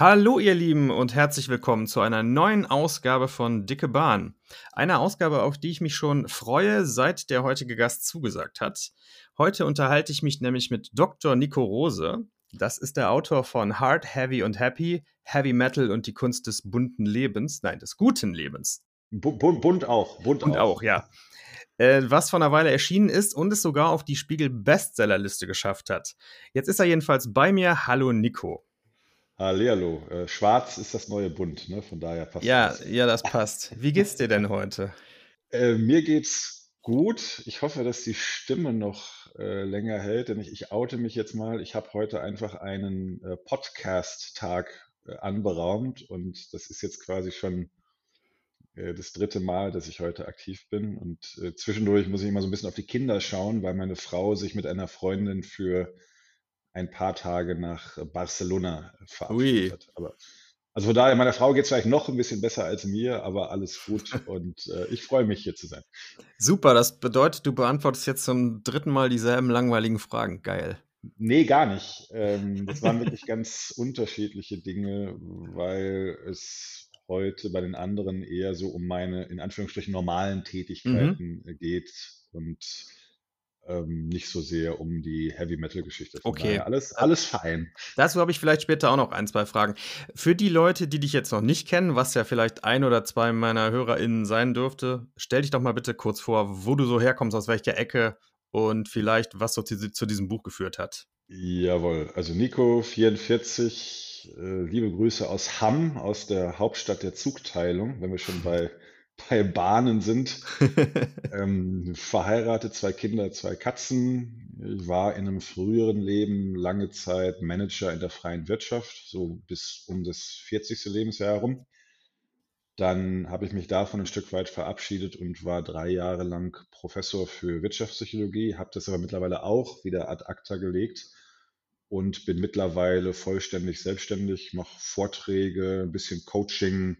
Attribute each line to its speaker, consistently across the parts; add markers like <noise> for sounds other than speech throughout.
Speaker 1: Hallo ihr Lieben und herzlich willkommen zu einer neuen Ausgabe von Dicke Bahn. Eine Ausgabe, auf die ich mich schon freue, seit der heutige Gast zugesagt hat. Heute unterhalte ich mich nämlich mit Dr. Nico Rose. Das ist der Autor von Hard, Heavy und Happy, Heavy Metal und die Kunst des bunten Lebens, nein, des guten Lebens.
Speaker 2: Bunt, bunt auch,
Speaker 1: bunt und auch. auch, ja. Äh, was vor einer Weile erschienen ist und es sogar auf die Spiegel Bestsellerliste geschafft hat. Jetzt ist er jedenfalls bei mir. Hallo Nico.
Speaker 2: Hallihallo. Äh, schwarz ist das neue Bunt, ne? Von daher
Speaker 1: passt Ja, das. ja, das passt. Wie geht's dir denn heute?
Speaker 2: Äh, mir geht's gut. Ich hoffe, dass die Stimme noch äh, länger hält, denn ich, ich oute mich jetzt mal. Ich habe heute einfach einen äh, Podcast-Tag äh, anberaumt und das ist jetzt quasi schon äh, das dritte Mal, dass ich heute aktiv bin. Und äh, zwischendurch muss ich immer so ein bisschen auf die Kinder schauen, weil meine Frau sich mit einer Freundin für ein paar Tage nach Barcelona verabschiedet hat. Aber, also von daher, meiner Frau geht es vielleicht noch ein bisschen besser als mir, aber alles gut <laughs> und äh, ich freue mich hier zu sein.
Speaker 1: Super, das bedeutet, du beantwortest jetzt zum dritten Mal dieselben langweiligen Fragen. Geil.
Speaker 2: Nee, gar nicht. Ähm, das waren wirklich ganz <laughs> unterschiedliche Dinge, weil es heute bei den anderen eher so um meine, in Anführungsstrichen, normalen mhm. Tätigkeiten mhm. geht und ähm, nicht so sehr um die Heavy Metal Geschichte.
Speaker 1: Von okay.
Speaker 2: Alles, alles fein.
Speaker 1: Dazu habe ich vielleicht später auch noch ein, zwei Fragen. Für die Leute, die dich jetzt noch nicht kennen, was ja vielleicht ein oder zwei meiner HörerInnen sein dürfte, stell dich doch mal bitte kurz vor, wo du so herkommst, aus welcher Ecke und vielleicht, was so zu, zu diesem Buch geführt hat.
Speaker 2: Jawohl, also Nico, 44, äh, liebe Grüße aus Hamm, aus der Hauptstadt der Zugteilung, wenn wir schon bei bei Bahnen sind. <laughs> ähm, verheiratet, zwei Kinder, zwei Katzen. Ich war in einem früheren Leben lange Zeit Manager in der freien Wirtschaft, so bis um das 40. Lebensjahr herum. Dann habe ich mich davon ein Stück weit verabschiedet und war drei Jahre lang Professor für Wirtschaftspsychologie, habe das aber mittlerweile auch wieder ad acta gelegt und bin mittlerweile vollständig selbstständig, mache Vorträge, ein bisschen Coaching,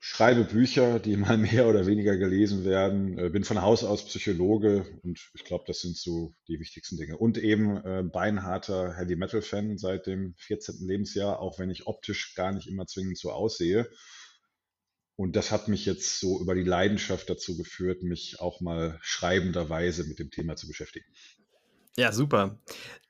Speaker 2: schreibe Bücher, die mal <laughs> mehr oder weniger gelesen werden, äh, bin von Haus aus Psychologe und ich glaube, das sind so die wichtigsten Dinge. Und eben äh, beinharter Heavy Metal Fan seit dem 14. Lebensjahr, auch wenn ich optisch gar nicht immer zwingend so aussehe. Und das hat mich jetzt so über die Leidenschaft dazu geführt, mich auch mal schreibenderweise mit dem Thema zu beschäftigen.
Speaker 1: Ja, super.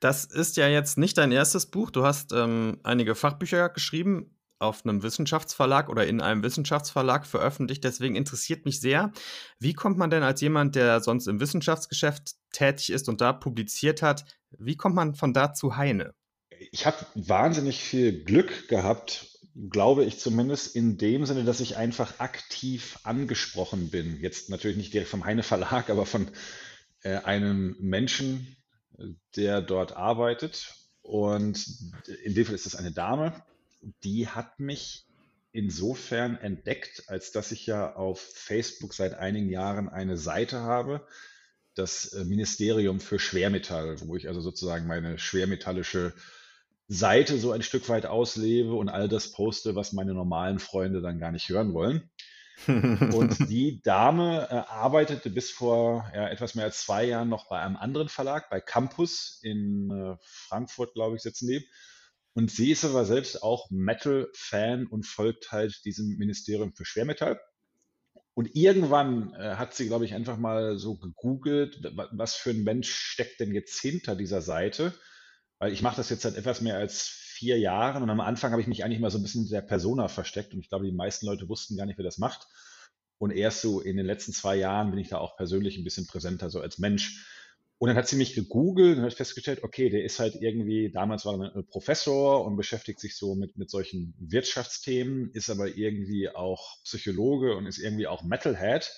Speaker 1: Das ist ja jetzt nicht dein erstes Buch. Du hast ähm, einige Fachbücher geschrieben auf einem Wissenschaftsverlag oder in einem Wissenschaftsverlag veröffentlicht. Deswegen interessiert mich sehr, wie kommt man denn als jemand, der sonst im Wissenschaftsgeschäft tätig ist und da publiziert hat, wie kommt man von da zu Heine?
Speaker 2: Ich habe wahnsinnig viel Glück gehabt, glaube ich zumindest, in dem Sinne, dass ich einfach aktiv angesprochen bin. Jetzt natürlich nicht direkt vom Heine Verlag, aber von äh, einem Menschen, der dort arbeitet. Und in dem Fall ist es eine Dame, die hat mich insofern entdeckt, als dass ich ja auf Facebook seit einigen Jahren eine Seite habe, das äh, Ministerium für Schwermetall, wo ich also sozusagen meine schwermetallische Seite so ein Stück weit auslebe und all das poste, was meine normalen Freunde dann gar nicht hören wollen. und <laughs> die Dame äh, arbeitete bis vor ja, etwas mehr als zwei Jahren noch bei einem anderen Verlag, bei Campus in äh, Frankfurt, glaube ich, sitzen die. Und sie ist aber selbst auch Metal-Fan und folgt halt diesem Ministerium für Schwermetall. Und irgendwann äh, hat sie, glaube ich, einfach mal so gegoogelt, was für ein Mensch steckt denn jetzt hinter dieser Seite? Weil ich mache das jetzt seit etwas mehr als vier Jahren und am Anfang habe ich mich eigentlich mal so ein bisschen der Persona versteckt und ich glaube, die meisten Leute wussten gar nicht, wer das macht. Und erst so in den letzten zwei Jahren bin ich da auch persönlich ein bisschen präsenter, so als Mensch. Und dann hat sie mich gegoogelt und hat festgestellt, okay, der ist halt irgendwie, damals war er Professor und beschäftigt sich so mit, mit solchen Wirtschaftsthemen, ist aber irgendwie auch Psychologe und ist irgendwie auch Metalhead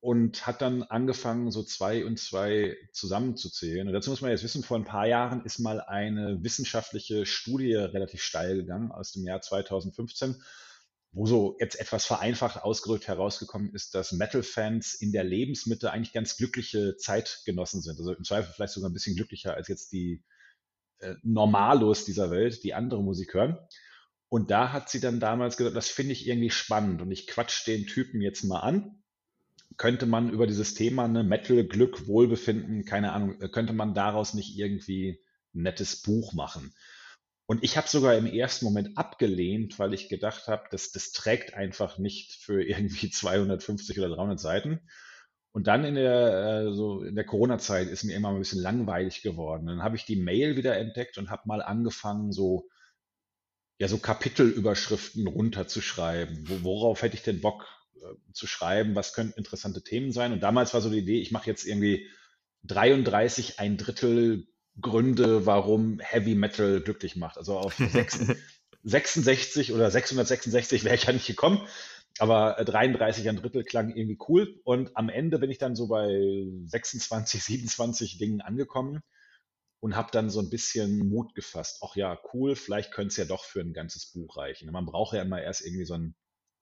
Speaker 2: und hat dann angefangen, so zwei und zwei zusammenzuzählen. Und dazu muss man jetzt wissen, vor ein paar Jahren ist mal eine wissenschaftliche Studie relativ steil gegangen aus dem Jahr 2015 wo so jetzt etwas vereinfacht ausgedrückt herausgekommen ist, dass Metal-Fans in der Lebensmitte eigentlich ganz glückliche Zeitgenossen sind. Also im Zweifel vielleicht sogar ein bisschen glücklicher als jetzt die äh, Normalos dieser Welt, die andere Musik hören. Und da hat sie dann damals gesagt, das finde ich irgendwie spannend und ich quatsch den Typen jetzt mal an. Könnte man über dieses Thema, ne, Metal, Glück, Wohlbefinden, keine Ahnung, könnte man daraus nicht irgendwie ein nettes Buch machen? Und ich habe sogar im ersten Moment abgelehnt, weil ich gedacht habe, das, das trägt einfach nicht für irgendwie <laughs> 250 oder 300 Seiten. Und dann in der, äh, so in der Corona-Zeit ist mir immer ein bisschen langweilig geworden. Dann habe ich die Mail wieder entdeckt und habe mal angefangen, so, ja, so Kapitelüberschriften runterzuschreiben. Wo, worauf hätte ich denn Bock äh, zu schreiben? Was könnten interessante Themen sein? Und damals war so die Idee, ich mache jetzt irgendwie 33, ein Drittel Gründe, warum Heavy Metal glücklich macht. Also auf <laughs> 66 oder 666 wäre ich ja nicht gekommen, aber 33 ein Drittel klang irgendwie cool. Und am Ende bin ich dann so bei 26, 27 Dingen angekommen und habe dann so ein bisschen Mut gefasst. Ach ja, cool, vielleicht könnte es ja doch für ein ganzes Buch reichen. Man braucht ja immer erst irgendwie so, ein,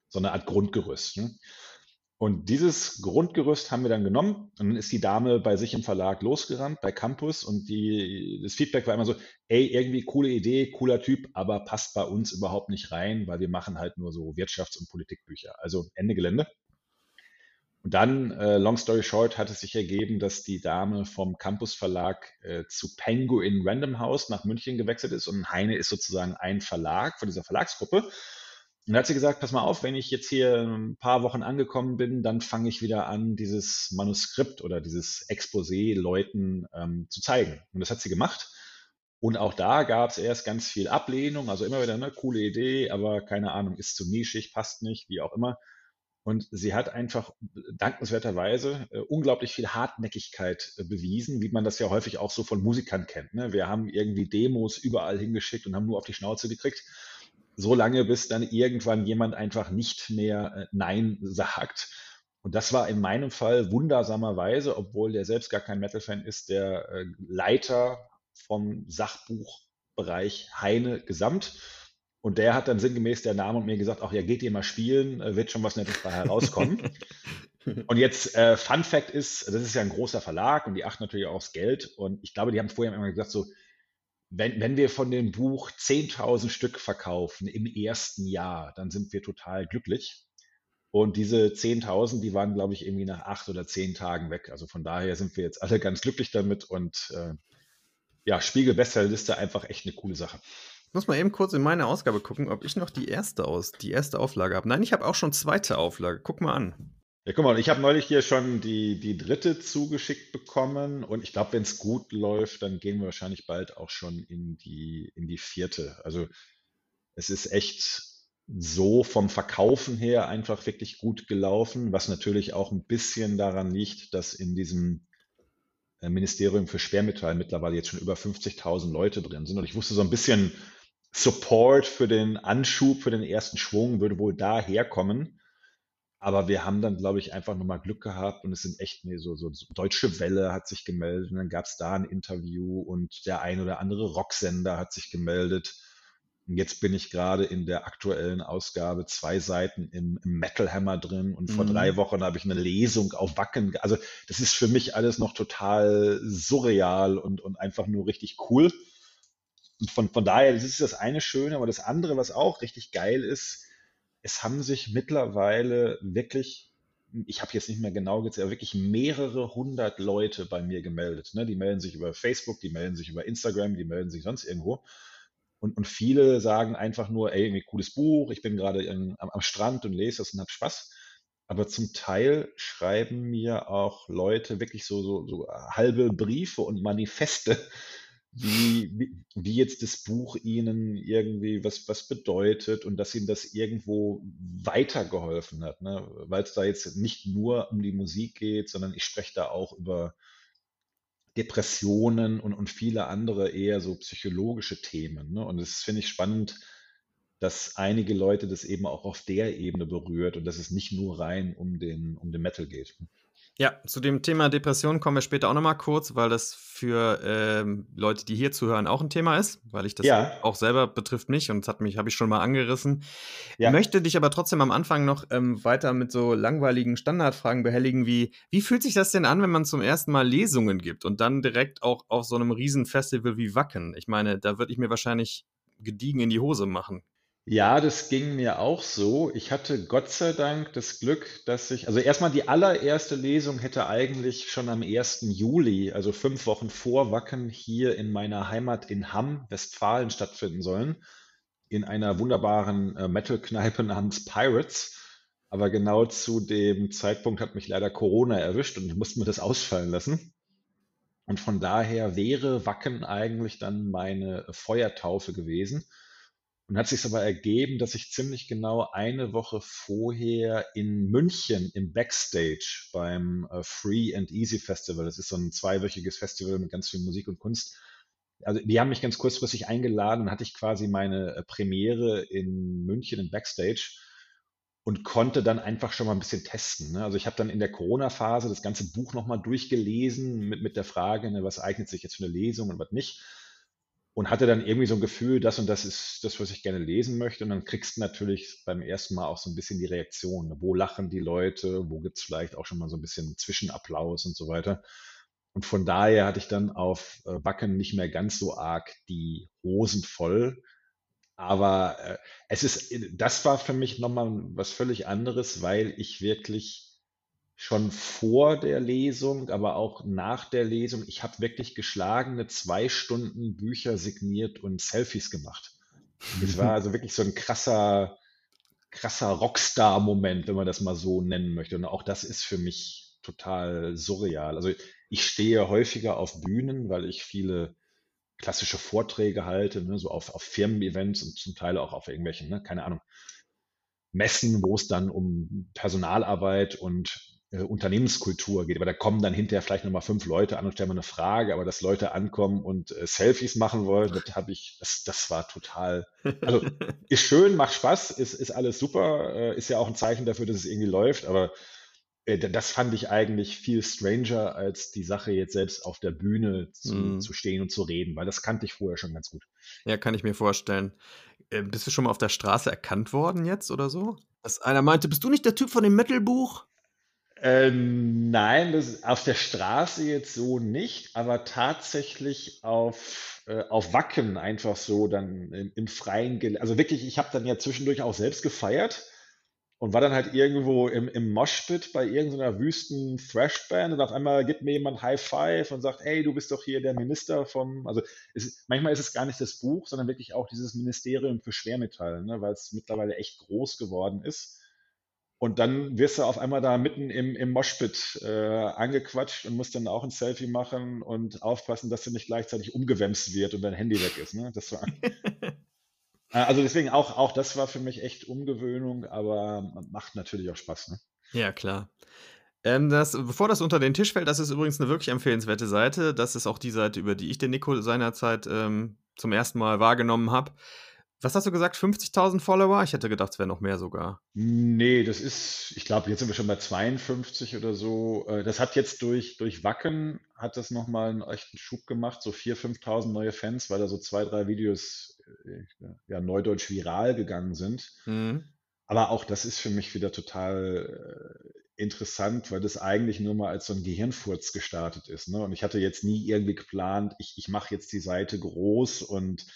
Speaker 2: so eine Art Grundgerüst. Ne? Und dieses Grundgerüst haben wir dann genommen und dann ist die Dame bei sich im Verlag losgerannt, bei Campus und die, das Feedback war immer so, ey, irgendwie coole Idee, cooler Typ, aber passt bei uns überhaupt nicht rein, weil wir machen halt nur so Wirtschafts- und Politikbücher. Also Ende Gelände. Und dann, äh, long story short, hat es sich ergeben, dass die Dame vom Campus Verlag äh, zu Penguin Random House nach München gewechselt ist und Heine ist sozusagen ein Verlag von dieser Verlagsgruppe. Und da hat sie gesagt, pass mal auf, wenn ich jetzt hier ein paar Wochen angekommen bin, dann fange ich wieder an, dieses Manuskript oder dieses Exposé Leuten ähm, zu zeigen. Und das hat sie gemacht. Und auch da gab es erst ganz viel Ablehnung, also immer wieder eine coole Idee, aber keine Ahnung, ist zu nischig, passt nicht, wie auch immer. Und sie hat einfach dankenswerterweise äh, unglaublich viel Hartnäckigkeit äh, bewiesen, wie man das ja häufig auch so von Musikern kennt. Ne? Wir haben irgendwie Demos überall hingeschickt und haben nur auf die Schnauze gekriegt so lange, bis dann irgendwann jemand einfach nicht mehr äh, Nein sagt. Und das war in meinem Fall wundersamerweise, obwohl der selbst gar kein Metal-Fan ist, der äh, Leiter vom Sachbuchbereich Heine Gesamt. Und der hat dann sinngemäß der Name und mir gesagt, ach ja, geht ihr mal spielen, äh, wird schon was Nettes bei herauskommen. <laughs> und jetzt, äh, Fun Fact ist, das ist ja ein großer Verlag und die achten natürlich auch aufs Geld. Und ich glaube, die haben vorher immer gesagt, so, wenn, wenn wir von dem Buch 10.000 Stück verkaufen im ersten Jahr, dann sind wir total glücklich. Und diese 10.000, die waren, glaube ich, irgendwie nach acht oder zehn Tagen weg. Also von daher sind wir jetzt alle ganz glücklich damit und äh, ja, Spiegel Bestsellerliste einfach echt eine coole Sache.
Speaker 1: Ich muss mal eben kurz in meine Ausgabe gucken, ob ich noch die erste aus, die erste Auflage habe. Nein, ich habe auch schon zweite Auflage. Guck mal an.
Speaker 2: Ja, guck mal, ich habe neulich hier schon die, die dritte zugeschickt bekommen und ich glaube, wenn es gut läuft, dann gehen wir wahrscheinlich bald auch schon in die, in die vierte. Also es ist echt so vom Verkaufen her einfach wirklich gut gelaufen, was natürlich auch ein bisschen daran liegt, dass in diesem äh, Ministerium für Schwermetall mittlerweile jetzt schon über 50.000 Leute drin sind. Und ich wusste so ein bisschen, Support für den Anschub, für den ersten Schwung würde wohl daherkommen. Aber wir haben dann, glaube ich, einfach nochmal Glück gehabt und es sind echt, nee, so, so, so Deutsche Welle hat sich gemeldet und dann gab es da ein Interview und der ein oder andere Rocksender hat sich gemeldet. Und jetzt bin ich gerade in der aktuellen Ausgabe zwei Seiten im, im Metal Hammer drin und vor mhm. drei Wochen habe ich eine Lesung auf Wacken. Also das ist für mich alles noch total surreal und, und einfach nur richtig cool. Und von, von daher, das ist das eine Schöne, aber das andere, was auch richtig geil ist, es haben sich mittlerweile wirklich, ich habe jetzt nicht mehr genau gezählt, aber wirklich mehrere hundert Leute bei mir gemeldet. Ne? Die melden sich über Facebook, die melden sich über Instagram, die melden sich sonst irgendwo. Und, und viele sagen einfach nur, ey, irgendwie cooles Buch, ich bin gerade am, am Strand und lese das und habe Spaß. Aber zum Teil schreiben mir auch Leute wirklich so, so, so halbe Briefe und Manifeste, wie, wie, wie jetzt das Buch ihnen irgendwie was, was bedeutet und dass ihnen das irgendwo weitergeholfen hat. Ne? Weil es da jetzt nicht nur um die Musik geht, sondern ich spreche da auch über Depressionen und, und viele andere eher so psychologische Themen. Ne? Und das finde ich spannend, dass einige Leute das eben auch auf der Ebene berührt und dass es nicht nur rein um den, um den Metal geht.
Speaker 1: Ja, zu dem Thema Depression kommen wir später auch nochmal kurz, weil das für ähm, Leute, die hier zuhören, auch ein Thema ist, weil ich das ja. auch selber betrifft mich und das hat mich, habe ich schon mal angerissen. Ja. Möchte dich aber trotzdem am Anfang noch ähm, weiter mit so langweiligen Standardfragen behelligen, wie, wie fühlt sich das denn an, wenn man zum ersten Mal Lesungen gibt und dann direkt auch auf so einem Riesenfestival wie Wacken? Ich meine, da würde ich mir wahrscheinlich gediegen in die Hose machen.
Speaker 2: Ja, das ging mir auch so. Ich hatte Gott sei Dank das Glück, dass ich, also erstmal die allererste Lesung hätte eigentlich schon am 1. Juli, also fünf Wochen vor Wacken, hier in meiner Heimat in Hamm, Westfalen stattfinden sollen, in einer wunderbaren äh, Metal-Kneipe namens Pirates. Aber genau zu dem Zeitpunkt hat mich leider Corona erwischt und ich musste mir das ausfallen lassen. Und von daher wäre Wacken eigentlich dann meine Feuertaufe gewesen. Und hat sich aber ergeben, dass ich ziemlich genau eine Woche vorher in München im Backstage beim äh, Free and Easy Festival, das ist so ein zweiwöchiges Festival mit ganz viel Musik und Kunst, also die haben mich ganz kurzfristig eingeladen hatte ich quasi meine äh, Premiere in München im Backstage und konnte dann einfach schon mal ein bisschen testen. Ne? Also ich habe dann in der Corona-Phase das ganze Buch nochmal durchgelesen mit, mit der Frage, ne, was eignet sich jetzt für eine Lesung und was nicht und hatte dann irgendwie so ein Gefühl, das und das ist das, was ich gerne lesen möchte. Und dann kriegst du natürlich beim ersten Mal auch so ein bisschen die Reaktion. Wo lachen die Leute? Wo gibt's vielleicht auch schon mal so ein bisschen Zwischenapplaus und so weiter. Und von daher hatte ich dann auf äh, Backen nicht mehr ganz so arg die Hosen voll. Aber äh, es ist, das war für mich nochmal was völlig anderes, weil ich wirklich schon vor der Lesung, aber auch nach der Lesung. Ich habe wirklich geschlagene zwei Stunden Bücher signiert und Selfies gemacht. Es war <laughs> also wirklich so ein krasser, krasser Rockstar-Moment, wenn man das mal so nennen möchte. Und auch das ist für mich total surreal. Also ich stehe häufiger auf Bühnen, weil ich viele klassische Vorträge halte, ne, so auf, auf Firmen-Events und zum Teil auch auf irgendwelchen, ne, keine Ahnung, Messen, wo es dann um Personalarbeit und Unternehmenskultur geht. Aber da kommen dann hinterher vielleicht nochmal fünf Leute an und stellen mal eine Frage, aber dass Leute ankommen und äh, Selfies machen wollen, das habe ich, das, das war total, also <laughs> ist schön, macht Spaß, ist, ist alles super, äh, ist ja auch ein Zeichen dafür, dass es irgendwie läuft, aber äh, das fand ich eigentlich viel stranger, als die Sache jetzt selbst auf der Bühne zu, mm. zu stehen und zu reden, weil das kannte ich vorher schon ganz gut.
Speaker 1: Ja, kann ich mir vorstellen. Äh, bist du schon mal auf der Straße erkannt worden jetzt oder so? Dass einer meinte, bist du nicht der Typ von dem Metal-Buch?
Speaker 2: Ähm, nein, das auf der Straße jetzt so nicht, aber tatsächlich auf, äh, auf Wacken einfach so dann im, im freien Gelände. Also wirklich, ich habe dann ja zwischendurch auch selbst gefeiert und war dann halt irgendwo im, im Moshpit bei irgendeiner wüsten Thrashband und auf einmal gibt mir jemand High Five und sagt, hey, du bist doch hier der Minister vom, also es, manchmal ist es gar nicht das Buch, sondern wirklich auch dieses Ministerium für Schwermetalle, ne, weil es mittlerweile echt groß geworden ist. Und dann wirst du auf einmal da mitten im, im Moshpit äh, angequatscht und musst dann auch ein Selfie machen und aufpassen, dass du nicht gleichzeitig umgewämst wird und dein Handy weg ist. Ne? Das war, <laughs> äh, also deswegen auch, auch das war für mich echt Umgewöhnung, aber macht natürlich auch Spaß. Ne?
Speaker 1: Ja, klar. Ähm, das, bevor das unter den Tisch fällt, das ist übrigens eine wirklich empfehlenswerte Seite. Das ist auch die Seite, über die ich den Nico seinerzeit ähm, zum ersten Mal wahrgenommen habe. Was hast du gesagt? 50.000 Follower? Ich hätte gedacht, es wäre noch mehr sogar.
Speaker 2: Nee, das ist, ich glaube, jetzt sind wir schon bei 52 oder so. Äh, das hat jetzt durch, durch Wacken, hat das nochmal einen echten Schub gemacht, so 4.000, 5.000 neue Fans, weil da so zwei, drei Videos äh, ja, neudeutsch viral gegangen sind. Mhm. Aber auch das ist für mich wieder total äh, interessant, weil das eigentlich nur mal als so ein Gehirnfurz gestartet ist. Ne? Und ich hatte jetzt nie irgendwie geplant, ich, ich mache jetzt die Seite groß und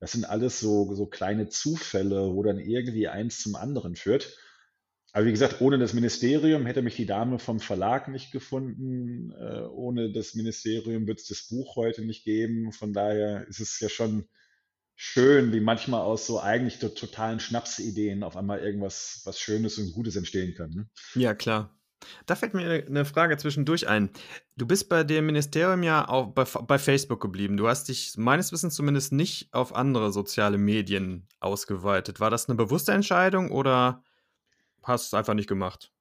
Speaker 2: das sind alles so, so kleine Zufälle, wo dann irgendwie eins zum anderen führt. Aber wie gesagt, ohne das Ministerium hätte mich die Dame vom Verlag nicht gefunden. Äh, ohne das Ministerium wird es das Buch heute nicht geben. Von daher ist es ja schon schön, wie manchmal aus so eigentlich totalen Schnapsideen auf einmal irgendwas was Schönes und Gutes entstehen kann. Ne?
Speaker 1: Ja, klar. Da fällt mir eine Frage zwischendurch ein. Du bist bei dem Ministerium ja auch bei, bei Facebook geblieben. Du hast dich meines Wissens zumindest nicht auf andere soziale Medien ausgeweitet. War das eine bewusste Entscheidung oder hast du es einfach nicht gemacht?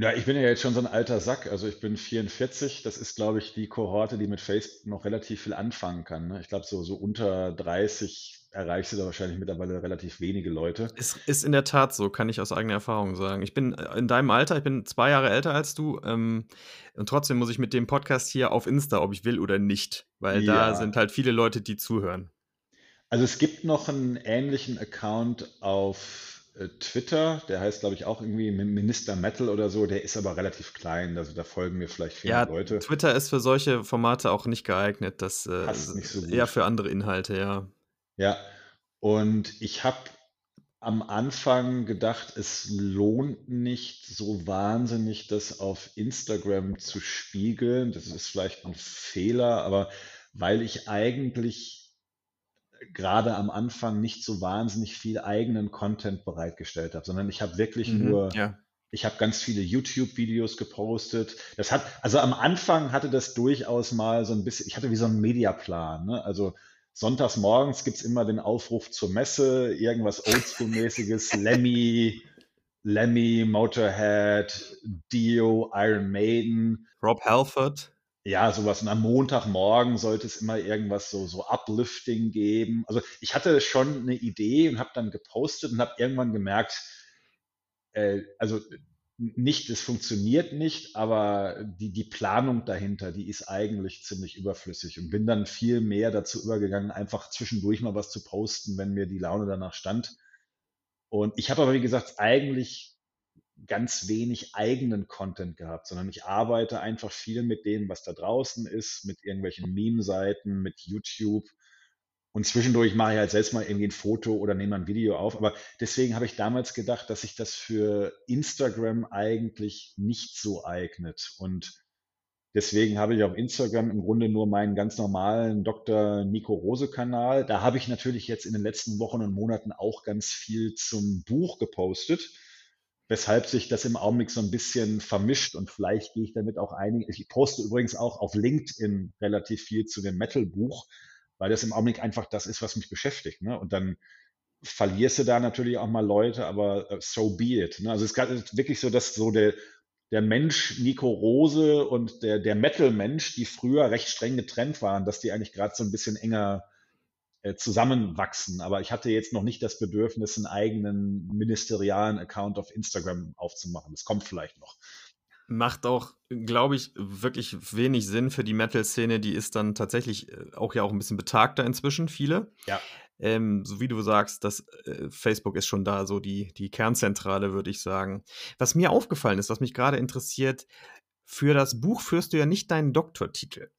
Speaker 2: Ja, ich bin ja jetzt schon so ein alter Sack. Also ich bin 44. Das ist, glaube ich, die Kohorte, die mit Facebook noch relativ viel anfangen kann. Ne? Ich glaube, so, so unter 30 erreichst du da wahrscheinlich mittlerweile relativ wenige Leute.
Speaker 1: Es ist in der Tat so, kann ich aus eigener Erfahrung sagen. Ich bin äh, in deinem Alter, ich bin zwei Jahre älter als du. Ähm, und trotzdem muss ich mit dem Podcast hier auf Insta, ob ich will oder nicht. Weil ja. da sind halt viele Leute, die zuhören.
Speaker 2: Also es gibt noch einen ähnlichen Account auf Twitter, der heißt, glaube ich, auch irgendwie Minister Metal oder so, der ist aber relativ klein, also da folgen mir vielleicht viele ja, Leute.
Speaker 1: Twitter ist für solche Formate auch nicht geeignet, das äh, so eher für andere Inhalte, ja.
Speaker 2: Ja, und ich habe am Anfang gedacht, es lohnt nicht so wahnsinnig, das auf Instagram zu spiegeln. Das ist vielleicht ein Fehler, aber weil ich eigentlich gerade am Anfang nicht so wahnsinnig viel eigenen Content bereitgestellt habe, sondern ich habe wirklich
Speaker 1: Mhm,
Speaker 2: nur
Speaker 1: ja.
Speaker 2: ich habe ganz viele YouTube-Videos gepostet. Das hat, also am Anfang hatte das durchaus mal so ein bisschen, ich hatte wie so einen Mediaplan. Ne? Also sonntags morgens gibt es immer den Aufruf zur Messe, irgendwas Oldschool-mäßiges, <laughs> Lemmy, Lemmy, Motorhead, Dio, Iron Maiden.
Speaker 1: Rob Halford.
Speaker 2: Ja, sowas. Und am Montagmorgen sollte es immer irgendwas so, so Uplifting geben. Also ich hatte schon eine Idee und habe dann gepostet und habe irgendwann gemerkt, äh, also nicht, es funktioniert nicht, aber die, die Planung dahinter, die ist eigentlich ziemlich überflüssig und bin dann viel mehr dazu übergegangen, einfach zwischendurch mal was zu posten, wenn mir die Laune danach stand. Und ich habe aber, wie gesagt, eigentlich ganz wenig eigenen Content gehabt, sondern ich arbeite einfach viel mit dem, was da draußen ist, mit irgendwelchen Meme-Seiten, mit YouTube und zwischendurch mache ich halt selbst mal irgendwie ein Foto oder nehme ein Video auf. Aber deswegen habe ich damals gedacht, dass sich das für Instagram eigentlich nicht so eignet. Und deswegen habe ich auf Instagram im Grunde nur meinen ganz normalen Dr. Nico Rose Kanal. Da habe ich natürlich jetzt in den letzten Wochen und Monaten auch ganz viel zum Buch gepostet, weshalb sich das im Augenblick so ein bisschen vermischt und vielleicht gehe ich damit auch einige. Ich poste übrigens auch auf LinkedIn relativ viel zu dem Metal-Buch weil das im Augenblick einfach das ist, was mich beschäftigt. Ne? Und dann verlierst du da natürlich auch mal Leute, aber äh, so be it. Ne? Also es ist wirklich so, dass so der, der Mensch Nico Rose und der, der Metal-Mensch, die früher recht streng getrennt waren, dass die eigentlich gerade so ein bisschen enger zusammenwachsen. Aber ich hatte jetzt noch nicht das Bedürfnis, einen eigenen ministerialen Account auf Instagram aufzumachen. Das kommt vielleicht noch
Speaker 1: macht auch, glaube ich, wirklich wenig Sinn für die Metal-Szene. Die ist dann tatsächlich äh, auch ja auch ein bisschen betagter inzwischen, viele.
Speaker 2: Ja.
Speaker 1: Ähm, so wie du sagst, das äh, Facebook ist schon da so die, die Kernzentrale, würde ich sagen. Was mir aufgefallen ist, was mich gerade interessiert, für das Buch führst du ja nicht deinen Doktortitel.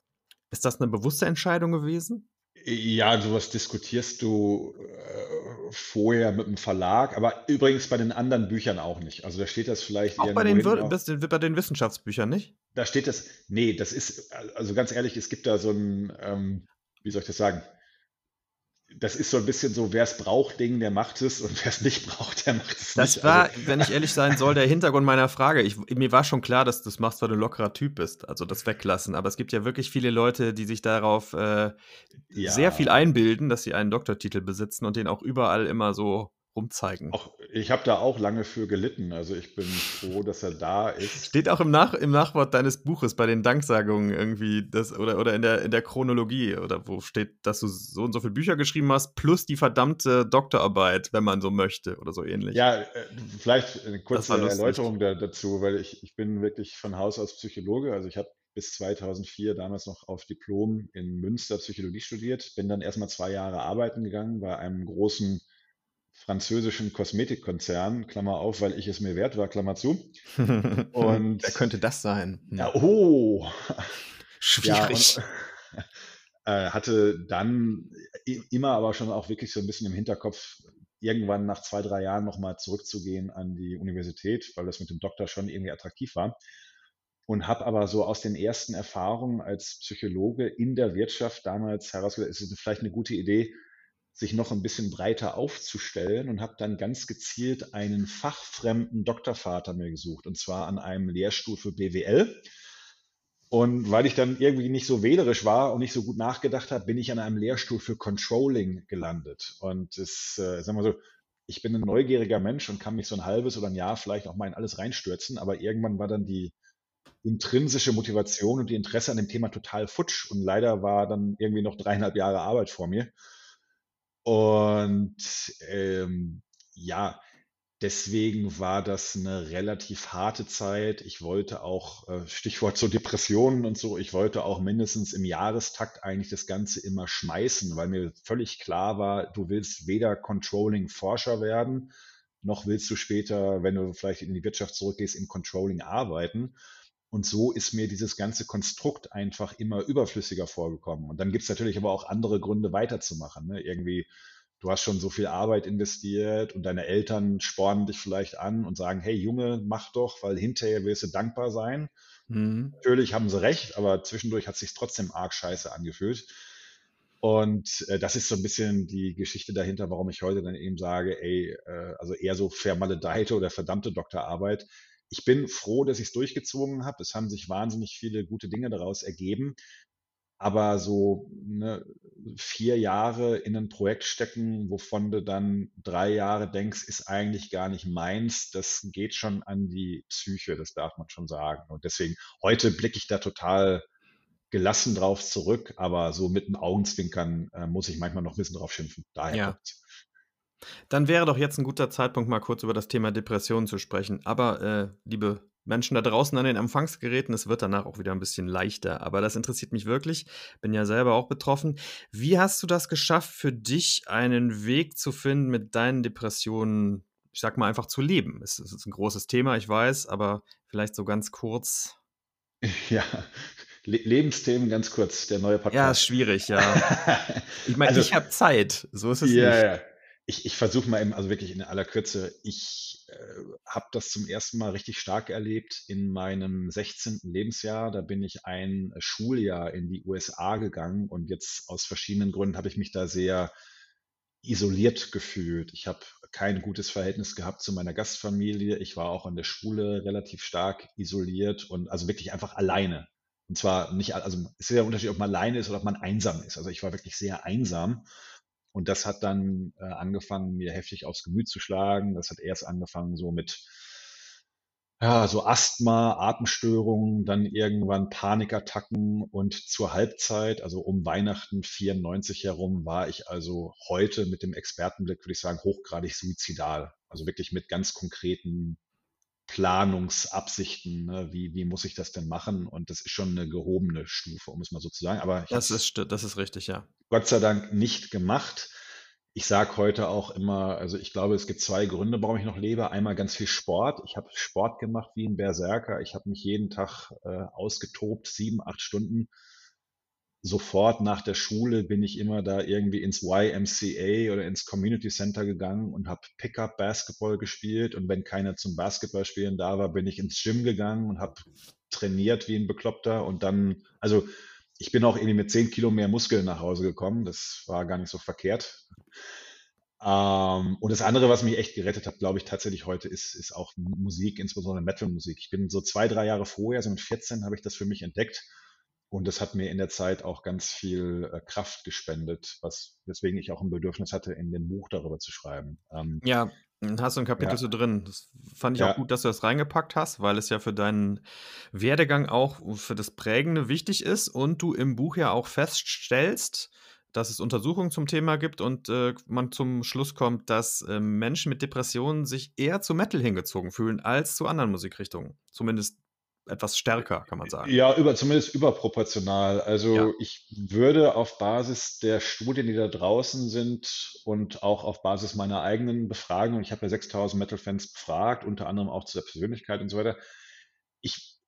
Speaker 1: Ist das eine bewusste Entscheidung gewesen?
Speaker 2: Ja, sowas diskutierst du äh, vorher mit dem Verlag, aber übrigens bei den anderen Büchern auch nicht. Also da steht das vielleicht
Speaker 1: Auch bei den, bei den Wissenschaftsbüchern nicht?
Speaker 2: Da steht das, nee, das ist, also ganz ehrlich, es gibt da so ein, ähm, wie soll ich das sagen? Das ist so ein bisschen so, wer es braucht, Ding, der macht es und wer es nicht braucht, der macht es
Speaker 1: das
Speaker 2: nicht.
Speaker 1: Das war, also, wenn ich ehrlich sein soll, der Hintergrund meiner Frage. Ich, mir war schon klar, dass du das machst, weil du ein lockerer Typ bist. Also das weglassen. Aber es gibt ja wirklich viele Leute, die sich darauf äh, ja. sehr viel einbilden, dass sie einen Doktortitel besitzen und den auch überall immer so rumzeigen.
Speaker 2: Auch, ich habe da auch lange für gelitten. Also ich bin froh, dass er da ist.
Speaker 1: Steht auch im, Nach im Nachwort deines Buches bei den Danksagungen irgendwie das oder, oder in, der, in der Chronologie oder wo steht, dass du so und so viele Bücher geschrieben hast, plus die verdammte Doktorarbeit, wenn man so möchte oder so ähnlich.
Speaker 2: Ja, äh, vielleicht eine kurze Erläuterung da, dazu, weil ich, ich bin wirklich von Haus aus Psychologe. Also ich habe bis 2004 damals noch auf Diplom in Münster Psychologie studiert, bin dann erstmal zwei Jahre arbeiten gegangen bei einem großen französischen Kosmetikkonzern, Klammer auf, weil ich es mir wert war, Klammer zu. <laughs>
Speaker 1: Und wer könnte das sein?
Speaker 2: Ja, oh, <laughs>
Speaker 1: schwierig.
Speaker 2: Ja, und, äh, hatte dann immer aber schon auch wirklich so ein bisschen im Hinterkopf, irgendwann nach zwei, drei Jahren nochmal zurückzugehen an die Universität, weil das mit dem Doktor schon irgendwie attraktiv war. Und habe aber so aus den ersten Erfahrungen als Psychologe in der Wirtschaft damals herausgedacht, es ist vielleicht eine gute Idee, sich noch ein bisschen breiter aufzustellen und habe dann ganz gezielt einen fachfremden Doktorvater mir gesucht, und zwar an einem Lehrstuhl für BWL. Und weil ich dann irgendwie nicht so wählerisch war und nicht so gut nachgedacht habe, bin ich an einem Lehrstuhl für Controlling gelandet. Und es, äh, sagen wir so, ich bin ein neugieriger Mensch und kann mich so ein halbes oder ein Jahr vielleicht auch mal in alles reinstürzen, aber irgendwann war dann die intrinsische Motivation und die Interesse an dem Thema total futsch und leider war dann irgendwie noch dreieinhalb Jahre Arbeit vor mir. Und ähm, ja, deswegen war das eine relativ harte Zeit. Ich wollte auch, äh, Stichwort so Depressionen und so, ich wollte auch mindestens im Jahrestakt eigentlich das Ganze immer schmeißen, weil mir völlig klar war, du willst weder Controlling-Forscher werden, noch willst du später, wenn du vielleicht in die Wirtschaft zurückgehst, im Controlling arbeiten. Und so ist mir dieses ganze Konstrukt einfach immer überflüssiger vorgekommen. Und dann gibt es natürlich aber auch andere Gründe weiterzumachen. Ne? Irgendwie du hast schon so viel Arbeit investiert und deine Eltern spornen dich vielleicht an und sagen, hey Junge, mach doch, weil hinterher wirst du dankbar sein. Mhm. Natürlich haben sie recht, aber zwischendurch hat es sich trotzdem arg scheiße angefühlt. Und äh, das ist so ein bisschen die Geschichte dahinter, warum ich heute dann eben sage, ey, äh, also eher so vermaledeite oder verdammte Doktorarbeit. Ich bin froh, dass ich es durchgezogen habe. Es haben sich wahnsinnig viele gute Dinge daraus ergeben. Aber so ne, vier Jahre in ein Projekt stecken, wovon du dann drei Jahre denkst, ist eigentlich gar nicht meins, das geht schon an die Psyche, das darf man schon sagen. Und deswegen, heute blicke ich da total gelassen drauf zurück, aber so mit dem Augenzwinkern äh, muss ich manchmal noch ein bisschen drauf schimpfen. Daher ja. kommt's.
Speaker 1: Dann wäre doch jetzt ein guter Zeitpunkt, mal kurz über das Thema Depressionen zu sprechen. Aber, äh, liebe Menschen da draußen an den Empfangsgeräten, es wird danach auch wieder ein bisschen leichter. Aber das interessiert mich wirklich. Bin ja selber auch betroffen. Wie hast du das geschafft, für dich einen Weg zu finden, mit deinen Depressionen, ich sag mal, einfach zu leben? Es ist ein großes Thema, ich weiß, aber vielleicht so ganz kurz. <laughs>
Speaker 2: Ja, Le Lebensthemen ganz kurz, der neue Podcast.
Speaker 1: Ja, ist schwierig, ja. <laughs> ich meine, also, ich habe Zeit, so ist es
Speaker 2: ja, nicht. Ja. Ich, ich versuche mal eben, also wirklich in aller Kürze, ich äh, habe das zum ersten Mal richtig stark erlebt in meinem 16. Lebensjahr. Da bin ich ein Schuljahr in die USA gegangen und jetzt aus verschiedenen Gründen habe ich mich da sehr isoliert gefühlt. Ich habe kein gutes Verhältnis gehabt zu meiner Gastfamilie. Ich war auch an der Schule relativ stark isoliert und also wirklich einfach alleine. Und zwar nicht, also es ist ja der Unterschied, ob man alleine ist oder ob man einsam ist. Also ich war wirklich sehr einsam. Und das hat dann äh, angefangen, mir heftig aufs Gemüt zu schlagen. Das hat erst angefangen so mit ja, so Asthma, Atemstörungen, dann irgendwann Panikattacken und zur Halbzeit, also um Weihnachten 94 herum, war ich also heute mit dem Expertenblick, würde ich sagen, hochgradig suizidal. Also wirklich mit ganz konkreten Planungsabsichten, ne? wie, wie muss ich das denn machen? Und das ist schon eine gehobene Stufe, um es mal so zu sagen. Aber
Speaker 1: das ist, das ist richtig, ja.
Speaker 2: Gott sei Dank nicht gemacht. Ich sage heute auch immer, also ich glaube, es gibt zwei Gründe, warum ich noch lebe. Einmal ganz viel Sport. Ich habe Sport gemacht wie ein Berserker. Ich habe mich jeden Tag äh, ausgetobt, sieben, acht Stunden sofort nach der Schule bin ich immer da irgendwie ins YMCA oder ins Community Center gegangen und habe Pickup Basketball gespielt. Und wenn keiner zum Basketballspielen da war, bin ich ins Gym gegangen und habe trainiert wie ein Bekloppter. Und dann, also ich bin auch irgendwie mit 10 Kilo mehr Muskeln nach Hause gekommen. Das war gar nicht so verkehrt. Ähm, und das andere, was mich echt gerettet hat, glaube ich, tatsächlich heute, ist, ist auch Musik, insbesondere Metal-Musik. Ich bin so zwei, drei Jahre vorher, so mit 14 habe ich das für mich entdeckt und das hat mir in der Zeit auch ganz viel äh, Kraft gespendet, was, weswegen ich auch ein Bedürfnis hatte, in dem Buch darüber zu schreiben.
Speaker 1: Ähm, ja, hast du ein Kapitel ja. so drin. Das fand ich ja. auch gut, dass du das reingepackt hast, weil es ja für deinen Werdegang auch für das Prägende wichtig ist und du im Buch ja auch feststellst, dass es Untersuchungen zum Thema gibt und äh, man zum Schluss kommt, dass äh, Menschen mit Depressionen sich eher zu Metal hingezogen fühlen als zu anderen Musikrichtungen. Zumindest etwas stärker, kann man sagen.
Speaker 2: Ja, über, zumindest überproportional. Also ja. ich würde auf Basis der Studien, die da draußen sind und auch auf Basis meiner eigenen Befragung, ich habe ja 6000 Metal-Fans befragt, unter anderem auch zu der Persönlichkeit und so weiter, ich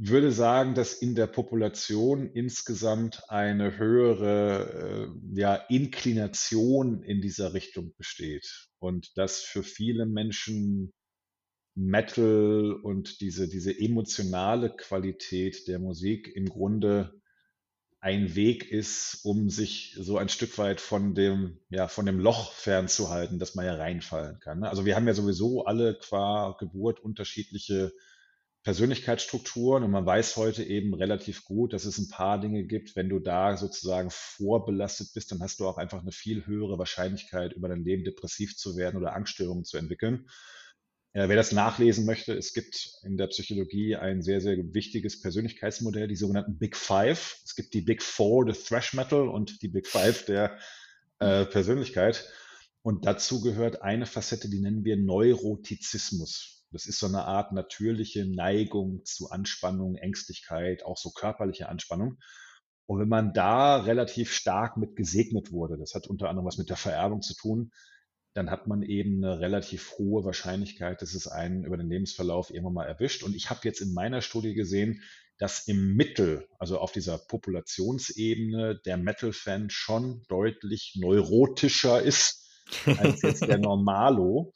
Speaker 2: würde sagen, dass in der Population insgesamt eine höhere äh, ja, Inklination in dieser Richtung besteht und dass für viele Menschen Metal und diese, diese emotionale Qualität der Musik im Grunde ein Weg ist, um sich so ein Stück weit von dem, ja, von dem Loch fernzuhalten, dass man ja reinfallen kann. Ne? Also wir haben ja sowieso alle qua Geburt unterschiedliche Persönlichkeitsstrukturen und man weiß heute eben relativ gut, dass es ein paar Dinge gibt, wenn du da sozusagen vorbelastet bist, dann hast du auch einfach eine viel höhere Wahrscheinlichkeit, über dein Leben depressiv zu werden oder Angststörungen zu entwickeln. Wer das nachlesen möchte, es gibt in der Psychologie ein sehr, sehr wichtiges Persönlichkeitsmodell, die sogenannten Big Five. Es gibt die Big Four der Thrash Metal und die Big Five der äh, Persönlichkeit. Und dazu gehört eine Facette, die nennen wir Neurotizismus. Das ist so eine Art natürliche Neigung zu Anspannung, Ängstlichkeit, auch so körperliche Anspannung. Und wenn man da relativ stark mit gesegnet wurde, das hat unter anderem was mit der Vererbung zu tun, dann hat man eben eine relativ hohe Wahrscheinlichkeit, dass es einen über den Lebensverlauf irgendwann mal erwischt. Und ich habe jetzt in meiner Studie gesehen, dass im Mittel, also auf dieser Populationsebene, der Metal-Fan schon deutlich neurotischer ist <laughs> als jetzt der Normalo.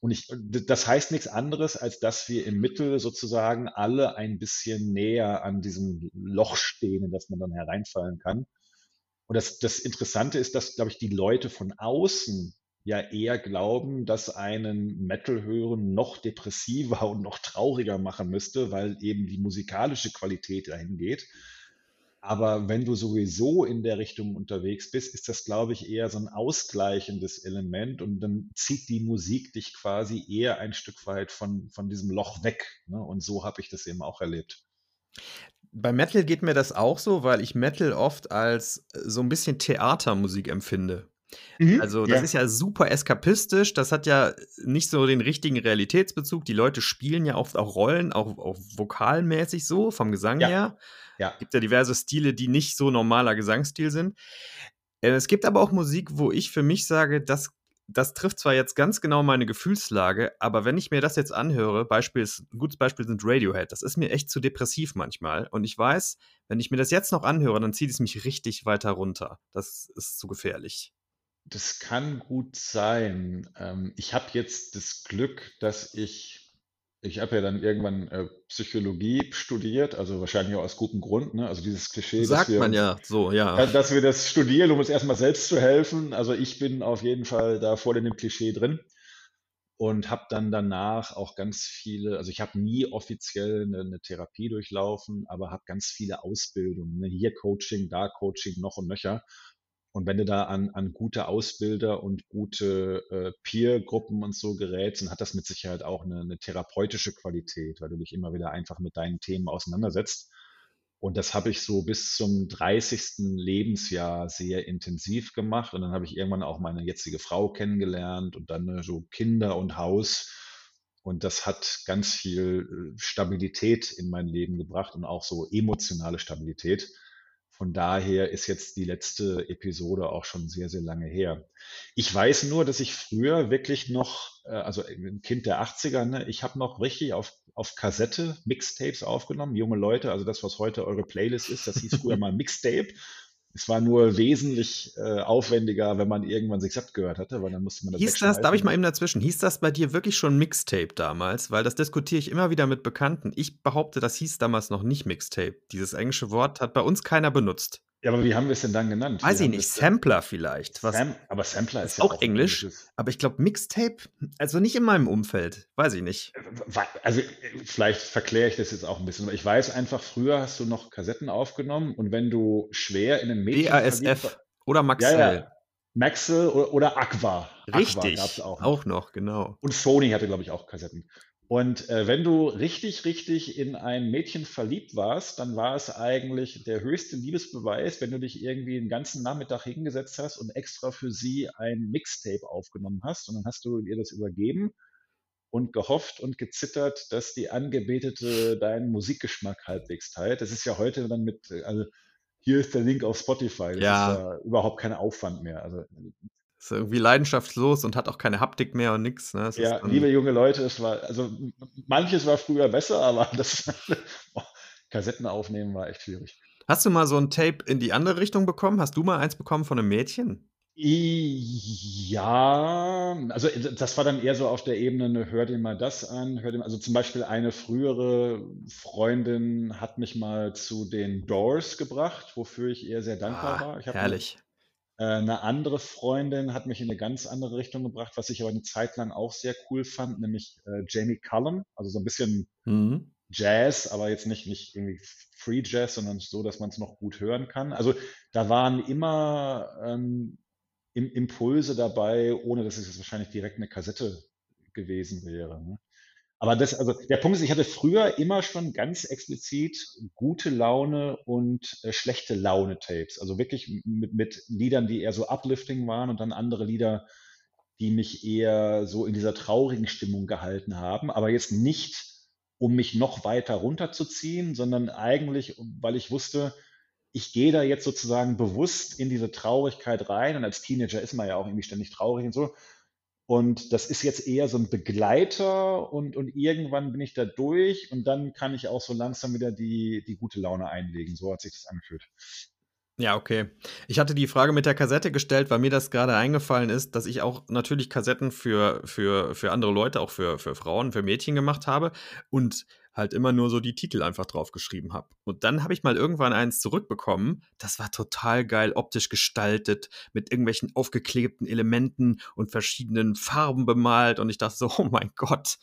Speaker 2: Und ich, das heißt nichts anderes, als dass wir im Mittel sozusagen alle ein bisschen näher an diesem Loch stehen, in das man dann hereinfallen kann. Und das, das Interessante ist, dass, glaube ich, die Leute von außen ja eher glauben, dass einen Metal hören noch depressiver und noch trauriger machen müsste, weil eben die musikalische Qualität dahin geht. Aber wenn du sowieso in der Richtung unterwegs bist, ist das, glaube ich, eher so ein ausgleichendes Element und dann zieht die Musik dich quasi eher ein Stück weit von, von diesem Loch weg. Ne? Und so habe ich das eben auch erlebt.
Speaker 1: Bei Metal geht mir das auch so, weil ich Metal oft als so ein bisschen Theatermusik empfinde. Mhm, also, das ja. ist ja super eskapistisch. Das hat ja nicht so den richtigen Realitätsbezug. Die Leute spielen ja oft auch Rollen, auch, auch vokalmäßig so, vom Gesang ja. her. Ja. Gibt ja diverse Stile, die nicht so normaler Gesangsstil sind. Äh, es gibt aber auch Musik, wo ich für mich sage, das, das trifft zwar jetzt ganz genau meine Gefühlslage, aber wenn ich mir das jetzt anhöre, Beispiel ist, ein gutes Beispiel sind Radiohead, das ist mir echt zu depressiv manchmal. Und ich weiß, wenn ich mir das jetzt noch anhöre, dann zieht es mich richtig weiter runter. Das ist zu gefährlich.
Speaker 2: Das kann gut sein. Ähm, ich habe jetzt das Glück, dass ich ich habe ja dann irgendwann äh, Psychologie studiert, also wahrscheinlich auch aus gutem Grund, ne? Also dieses Klischee,
Speaker 1: dass Sagt wir man ja so, ja.
Speaker 2: dass wir das studieren, um uns erstmal selbst zu helfen. Also ich bin auf jeden Fall da voll in dem Klischee drin und habe dann danach auch ganz viele, also ich habe nie offiziell eine, eine Therapie durchlaufen, aber habe ganz viele Ausbildungen, ne? Hier Coaching, da Coaching, noch und nöcher. Und wenn du da an, an gute Ausbilder und gute äh, Peer-Gruppen und so gerätst, dann hat das mit Sicherheit auch eine, eine therapeutische Qualität, weil du dich immer wieder einfach mit deinen Themen auseinandersetzt. Und das habe ich so bis zum 30. Lebensjahr sehr intensiv gemacht. Und dann habe ich irgendwann auch meine jetzige Frau kennengelernt und dann äh, so Kinder und Haus. Und das hat ganz viel äh, Stabilität in mein Leben gebracht und auch so emotionale Stabilität. Von daher ist jetzt die letzte Episode auch schon sehr, sehr lange her. Ich weiß nur, dass ich früher wirklich noch, äh, also ein Kind der 80er, ne, ich habe noch richtig auf, auf Kassette Mixtapes aufgenommen, junge Leute, also das, was heute eure Playlist ist, das hieß früher <laughs> mal Mixtape. Es war nur wesentlich äh, aufwendiger, wenn man irgendwann sich satt gehört hatte, weil dann musste man
Speaker 1: das Hieß das, darf ich mal eben dazwischen, hieß das bei dir wirklich schon Mixtape damals? Weil das diskutiere ich immer wieder mit Bekannten. Ich behaupte, das hieß damals noch nicht Mixtape. Dieses englische Wort hat bei uns keiner benutzt.
Speaker 2: Ja, aber wie haben wir es denn dann genannt?
Speaker 1: Weiß ich nicht, Sampler vielleicht.
Speaker 2: Sam, aber Sampler ist,
Speaker 1: ist ja auch, auch Englisch. Englisches. Aber ich glaube, Mixtape, also nicht in meinem Umfeld, weiß ich nicht.
Speaker 2: Also vielleicht verkläre ich das jetzt auch ein bisschen. Ich weiß einfach, früher hast du noch Kassetten aufgenommen und wenn du schwer in ein Mädchen
Speaker 1: BASF oder Maxell. Ja, ja.
Speaker 2: Maxell oder, oder Aqua.
Speaker 1: Richtig, Aqua auch, noch. auch noch, genau.
Speaker 2: Und Sony hatte, glaube ich, auch Kassetten. Und äh, wenn du richtig, richtig in ein Mädchen verliebt warst, dann war es eigentlich der höchste Liebesbeweis, wenn du dich irgendwie den ganzen Nachmittag hingesetzt hast und extra für sie ein Mixtape aufgenommen hast. Und dann hast du ihr das übergeben und gehofft und gezittert, dass die Angebetete deinen Musikgeschmack halbwegs teilt. Das ist ja heute dann mit, also hier ist der Link auf Spotify. Das
Speaker 1: ja.
Speaker 2: ist ja überhaupt kein Aufwand mehr. Also
Speaker 1: ist irgendwie leidenschaftslos und hat auch keine Haptik mehr und nix. Ne?
Speaker 2: ja, liebe junge Leute, es war, also manches war früher besser, aber <laughs> das Kassetten aufnehmen war echt schwierig.
Speaker 1: Hast du mal so ein Tape in die andere Richtung bekommen? Hast du mal eins bekommen von einem Mädchen?
Speaker 2: Ja, also das war dann eher so auf der Ebene, ne, hör dir mal das an, hör dir mal, also zum Beispiel eine frühere Freundin hat mich mal zu den Doors gebracht, wofür ich ihr sehr dankbar
Speaker 1: ah,
Speaker 2: war. Ich
Speaker 1: herrlich.
Speaker 2: Äh, eine andere Freundin hat mich in eine ganz andere Richtung gebracht, was ich aber eine Zeit lang auch sehr cool fand, nämlich äh, Jamie Cullum, also so ein bisschen mhm. Jazz, aber jetzt nicht, nicht irgendwie Free Jazz, sondern so, dass man es noch gut hören kann. Also da waren immer ähm, Impulse dabei, ohne dass es jetzt wahrscheinlich direkt eine Kassette gewesen wäre. Ne? Aber das, also der Punkt ist, ich hatte früher immer schon ganz explizit gute Laune und äh, schlechte Laune-Tapes. Also wirklich mit, mit Liedern, die eher so uplifting waren und dann andere Lieder, die mich eher so in dieser traurigen Stimmung gehalten haben. Aber jetzt nicht, um mich noch weiter runterzuziehen, sondern eigentlich, weil ich wusste, ich gehe da jetzt sozusagen bewusst in diese Traurigkeit rein. Und als Teenager ist man ja auch irgendwie ständig traurig und so. Und das ist jetzt eher so ein Begleiter und, und irgendwann bin ich da durch und dann kann ich auch so langsam wieder die, die gute Laune einlegen. So hat sich das angefühlt.
Speaker 1: Ja, okay. Ich hatte die Frage mit der Kassette gestellt, weil mir das gerade eingefallen ist, dass ich auch natürlich Kassetten für, für, für andere Leute, auch für, für Frauen, für Mädchen gemacht habe und halt immer nur so die Titel einfach draufgeschrieben habe. Und dann habe ich mal irgendwann eins zurückbekommen. Das war total geil optisch gestaltet, mit irgendwelchen aufgeklebten Elementen und verschiedenen Farben bemalt. Und ich dachte so, <laughs> oh mein Gott,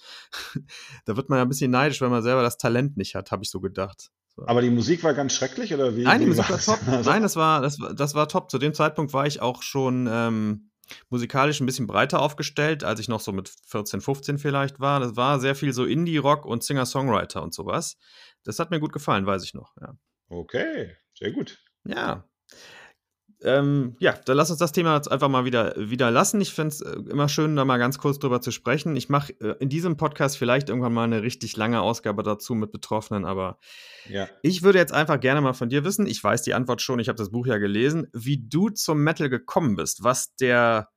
Speaker 1: da wird man ja ein bisschen neidisch, wenn man selber das Talent nicht hat, habe ich so gedacht.
Speaker 2: Aber die Musik war ganz schrecklich oder wie?
Speaker 1: Nein, die Musik war top. <laughs>
Speaker 2: Also,
Speaker 1: Nein, das war, das, war- das war top. Zu dem Zeitpunkt war ich auch schon ähm, musikalisch ein bisschen breiter aufgestellt, als ich noch so mit 14, 15 vielleicht war. Das war sehr viel so Indie-Rock und Singer-Songwriter und sowas. Das hat mir gut gefallen, weiß ich noch. Ja.
Speaker 2: okay, sehr gut.
Speaker 1: Ja. Ähm, ja, dann lass uns das Thema jetzt einfach mal wieder, wieder lassen. Ich finde es äh, immer schön, da mal ganz kurz drüber zu sprechen. Ich mache äh, in diesem Podcast vielleicht irgendwann mal eine richtig lange Ausgabe dazu mit Betroffenen, aber
Speaker 2: Ja.
Speaker 1: ich würde jetzt einfach gerne mal von dir wissen, ich weiß die Antwort schon, ich habe das Buch ja gelesen, wie du zum Metal gekommen bist, was der,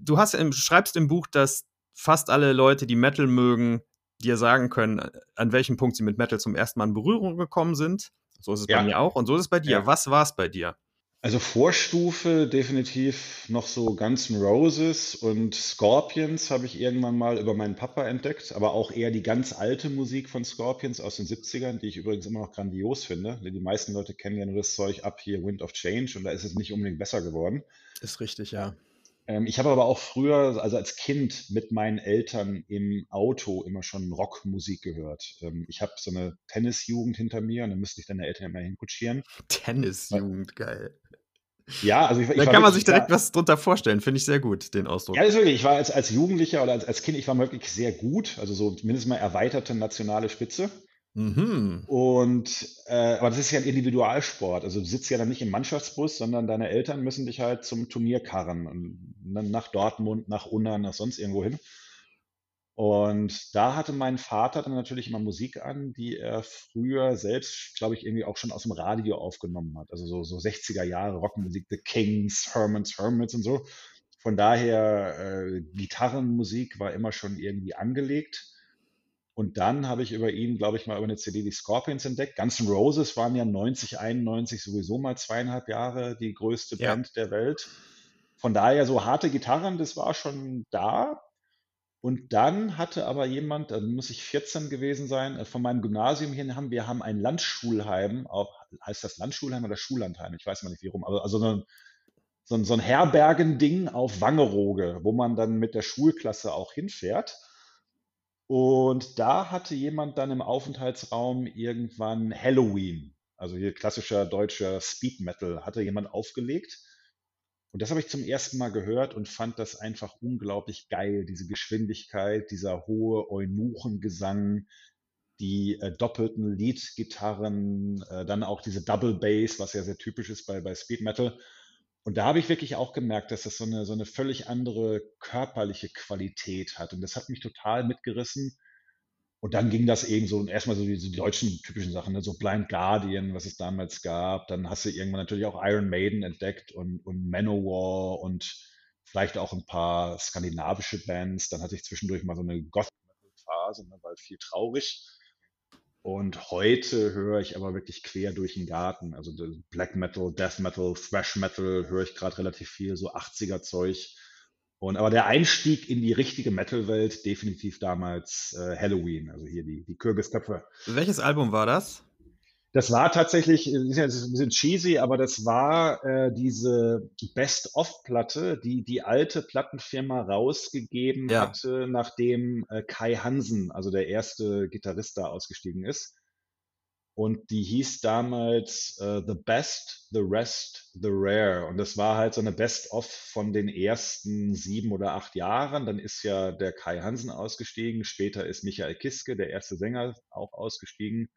Speaker 1: du hast im, schreibst im Buch, dass fast alle Leute, die Metal mögen, dir sagen können, an welchem Punkt sie mit Metal zum ersten Mal in Berührung gekommen sind. So ist es
Speaker 2: Ja.
Speaker 1: bei mir auch und so ist es bei dir.
Speaker 2: Ja.
Speaker 1: Was war es bei dir?
Speaker 2: Also Vorstufe definitiv noch so Guns N' Roses und Scorpions habe ich irgendwann mal über meinen Papa entdeckt, aber auch eher die ganz alte Musik von Scorpions aus den 70ern, die ich übrigens immer noch grandios finde. Die meisten Leute kennen ja nur das Zeug ab hier Wind of Change und da ist es nicht unbedingt besser geworden.
Speaker 1: Ist richtig, ja.
Speaker 2: Ähm, ich habe aber auch früher, also als Kind mit meinen Eltern im Auto immer schon Rockmusik gehört. Ähm, ich habe so eine Tennisjugend hinter mir und da müsste ich deine Eltern immer hinkutschieren.
Speaker 1: Tennisjugend, geil.
Speaker 2: Ja, also ich, ich
Speaker 1: Da kann man sich direkt
Speaker 2: sehr-
Speaker 1: was drunter vorstellen, finde ich sehr gut, den Ausdruck.
Speaker 2: Ja, ist wirklich. Ich war als, als Jugendlicher oder als, als Kind, ich war wirklich sehr gut, also so mindestens mal erweiterte nationale Spitze.
Speaker 1: Mhm.
Speaker 2: Und äh, aber das ist ja ein Individualsport. Also du sitzt ja dann nicht im Mannschaftsbus, sondern deine Eltern müssen dich halt zum Turnier karren und dann nach Dortmund, nach Unna, nach sonst irgendwo hin. Und da hatte mein Vater dann natürlich immer Musik an, die er früher selbst, glaube ich, irgendwie auch schon aus dem Radio aufgenommen hat. Also so, so 60er Jahre Rockmusik, The Kings, Hermans, Hermits und so. Von daher, äh, Gitarrenmusik war immer schon irgendwie angelegt. Und dann habe ich über ihn, glaube ich, mal über eine CD die Scorpions entdeckt. Guns N' Roses waren ja 90, 91 sowieso mal zweieinhalb Jahre die größte
Speaker 1: Ja.
Speaker 2: Band der Welt. Von daher so harte Gitarren, das war schon da. Und dann hatte aber jemand, da muss ich 14 gewesen sein, äh, von meinem Gymnasium hier haben wir haben ein Landschulheim, auch heißt das Landschulheim oder Schullandheim, ich weiß mal nicht wie rum, aber also so ein, so ein, so ein Herbergending auf Wangerooge, wo man dann mit der Schulklasse auch hinfährt. Und da hatte jemand dann im Aufenthaltsraum irgendwann Halloween, also hier klassischer deutscher Speed Metal, hatte jemand aufgelegt. Und das habe ich zum ersten Mal gehört und fand das einfach unglaublich geil, diese Geschwindigkeit, dieser hohe Eunuchengesang, die äh, doppelten Lead-Gitarren, äh, dann auch diese Double Bass, was ja sehr typisch ist bei, bei Speed Metal. Und da habe ich wirklich auch gemerkt, dass das so eine, so eine völlig andere körperliche Qualität hat. Und das hat mich total mitgerissen. Und dann ging das eben so, erstmal so diese deutschen typischen Sachen, ne? so Blind Guardian, was es damals gab. Dann hast du irgendwann natürlich auch Iron Maiden entdeckt und, und Manowar und vielleicht auch ein paar skandinavische Bands. Dann hatte ich zwischendurch mal so eine Goth-Metal-Phase, ne? weil viel traurig. Und heute höre ich aber wirklich quer durch den Garten. Also Black Metal, Death Metal, Thrash Metal höre ich gerade relativ viel, so 80er Zeug. Und aber der Einstieg in die richtige Metal-Welt definitiv damals äh, Halloween, also hier die, die Kürgesköpfe.
Speaker 1: Welches Album war das?
Speaker 2: Das war tatsächlich, äh, ist ja ein bisschen cheesy, aber das war äh, diese Best-of-Platte, die die alte Plattenfirma rausgegeben
Speaker 1: Ja.
Speaker 2: hatte, nachdem äh, Kai Hansen, also der erste Gitarrist, da ausgestiegen ist. Und die hieß damals äh, The Best, The Rest, The Rare. Und das war halt so eine Best-of von den ersten sieben oder acht Jahren. Dann ist ja der Kai Hansen ausgestiegen. Später ist Michael Kiske, der erste Sänger, auch ausgestiegen.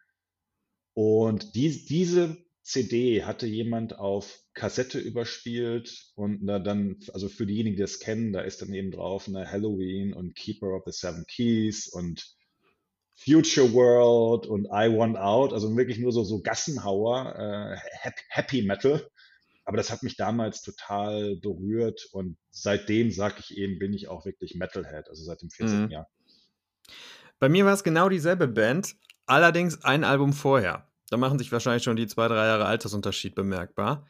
Speaker 2: Und die, diese CD hatte jemand auf Kassette überspielt und na, dann, also für diejenigen, die das kennen, da ist dann eben drauf eine Halloween und Keeper of the Seven Keys und Future World und I Want Out, also wirklich nur so, so Gassenhauer, äh, Happy, Metal. aber das hat mich damals total berührt und seitdem, sage ich eben, bin ich auch wirklich Metalhead, also seit dem 14. Mhm. Jahr.
Speaker 1: Bei mir war es genau dieselbe Band, allerdings ein Album vorher. Da machen sich wahrscheinlich schon die zwei, drei Jahre Altersunterschied bemerkbar.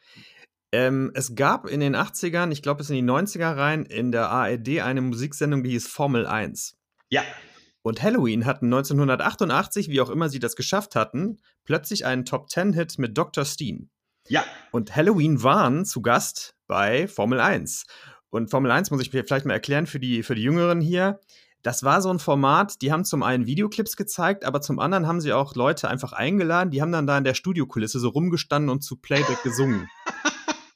Speaker 1: Ähm, es gab in den 80ern, ich glaube bis in die 90er rein, in der ARD eine Musiksendung, die hieß Formel 1.
Speaker 2: Ja.
Speaker 1: Und Halloween hatten 1988, wie auch immer sie das geschafft hatten, plötzlich einen Top-10-Hit mit Dr. Steen.
Speaker 2: Ja.
Speaker 1: Und Halloween waren zu Gast bei Formel 1. Und Formel 1 muss ich vielleicht mal erklären für die, für die Jüngeren hier. Das war so ein Format, die haben zum einen Videoclips gezeigt, aber zum anderen haben sie auch Leute einfach eingeladen, die haben dann da in der Studiokulisse so rumgestanden und zu Playback gesungen.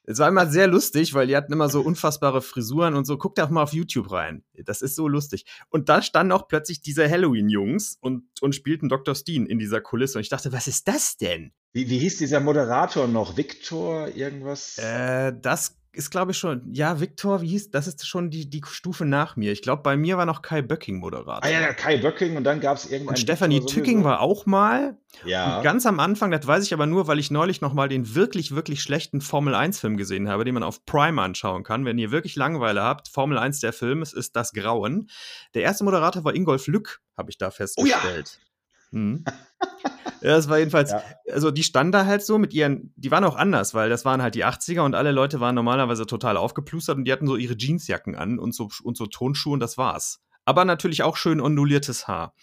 Speaker 1: Es war immer sehr lustig, weil die hatten immer so unfassbare Frisuren und so. Guckt doch mal auf YouTube rein. Das ist so lustig. Und da standen auch plötzlich diese Halloween-Jungs und, und spielten Dr. Steen in dieser Kulisse. Und ich dachte, was ist das denn?
Speaker 2: Wie, wie hieß dieser Moderator noch? Victor, irgendwas?
Speaker 1: Äh, das ist, glaube ich, schon, ja, Victor, wie hieß, das ist schon die, die Stufe nach mir. Ich glaube, bei mir war noch Kai Böcking Moderator.
Speaker 2: Ah ja, Kai Böcking und dann gab es irgendwann. Und
Speaker 1: Stefanie Tücking war auch mal.
Speaker 2: Ja.
Speaker 1: Und ganz am Anfang, das weiß ich aber nur, weil ich neulich noch mal den wirklich, wirklich schlechten Formel-1-Film gesehen habe, den man auf Prime anschauen kann. Wenn ihr wirklich Langeweile habt, Formel 1 der Film, es ist das Grauen. Der erste Moderator war Ingolf Lück, habe ich da festgestellt. Oh ja. Hm. <laughs> Ja, das war jedenfalls, ja. also die standen da halt so mit ihren, die waren auch anders, weil das waren halt die 80er und alle Leute waren normalerweise total aufgeplustert und die hatten so ihre Jeansjacken an und so, und so Tonschuhe und das war's. Aber natürlich auch schön onduliertes Haar.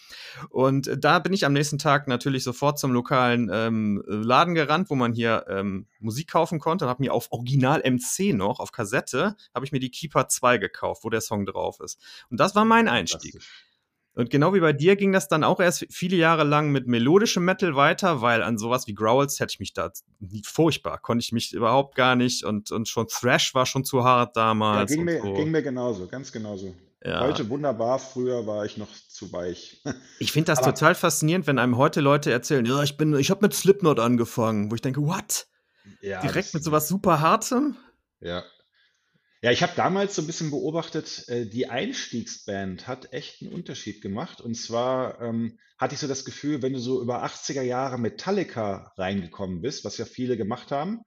Speaker 1: Und da bin ich am nächsten Tag natürlich sofort zum lokalen ähm, Laden gerannt, wo man hier ähm, Musik kaufen konnte und habe mir auf Original MC noch, auf Kassette, habe ich mir die Keeper 2 gekauft, wo der Song drauf ist. Und das war mein Einstieg. Und genau wie bei dir ging das dann auch erst viele Jahre lang mit melodischem Metal weiter, weil an sowas wie Growls hätte ich mich da furchtbar, konnte ich mich überhaupt gar nicht und, und schon Thrash war schon zu hart damals.
Speaker 2: Ja, ging, mir,
Speaker 1: so.
Speaker 2: ging mir genauso, ganz genauso. Ja. Heute wunderbar, früher war ich noch zu weich. <laughs>
Speaker 1: Ich finde das Aber total faszinierend, wenn einem heute Leute erzählen, ja, ich bin, ich habe mit Slipknot angefangen, wo ich denke, what? Ja, Direkt mit sowas super hartem?
Speaker 2: Ja, ja, ich habe damals so ein bisschen beobachtet, äh, die Einstiegsband hat echt einen Unterschied gemacht. Und zwar ähm, hatte ich so das Gefühl, wenn du so über 80er Jahre Metallica reingekommen bist, was ja viele gemacht haben,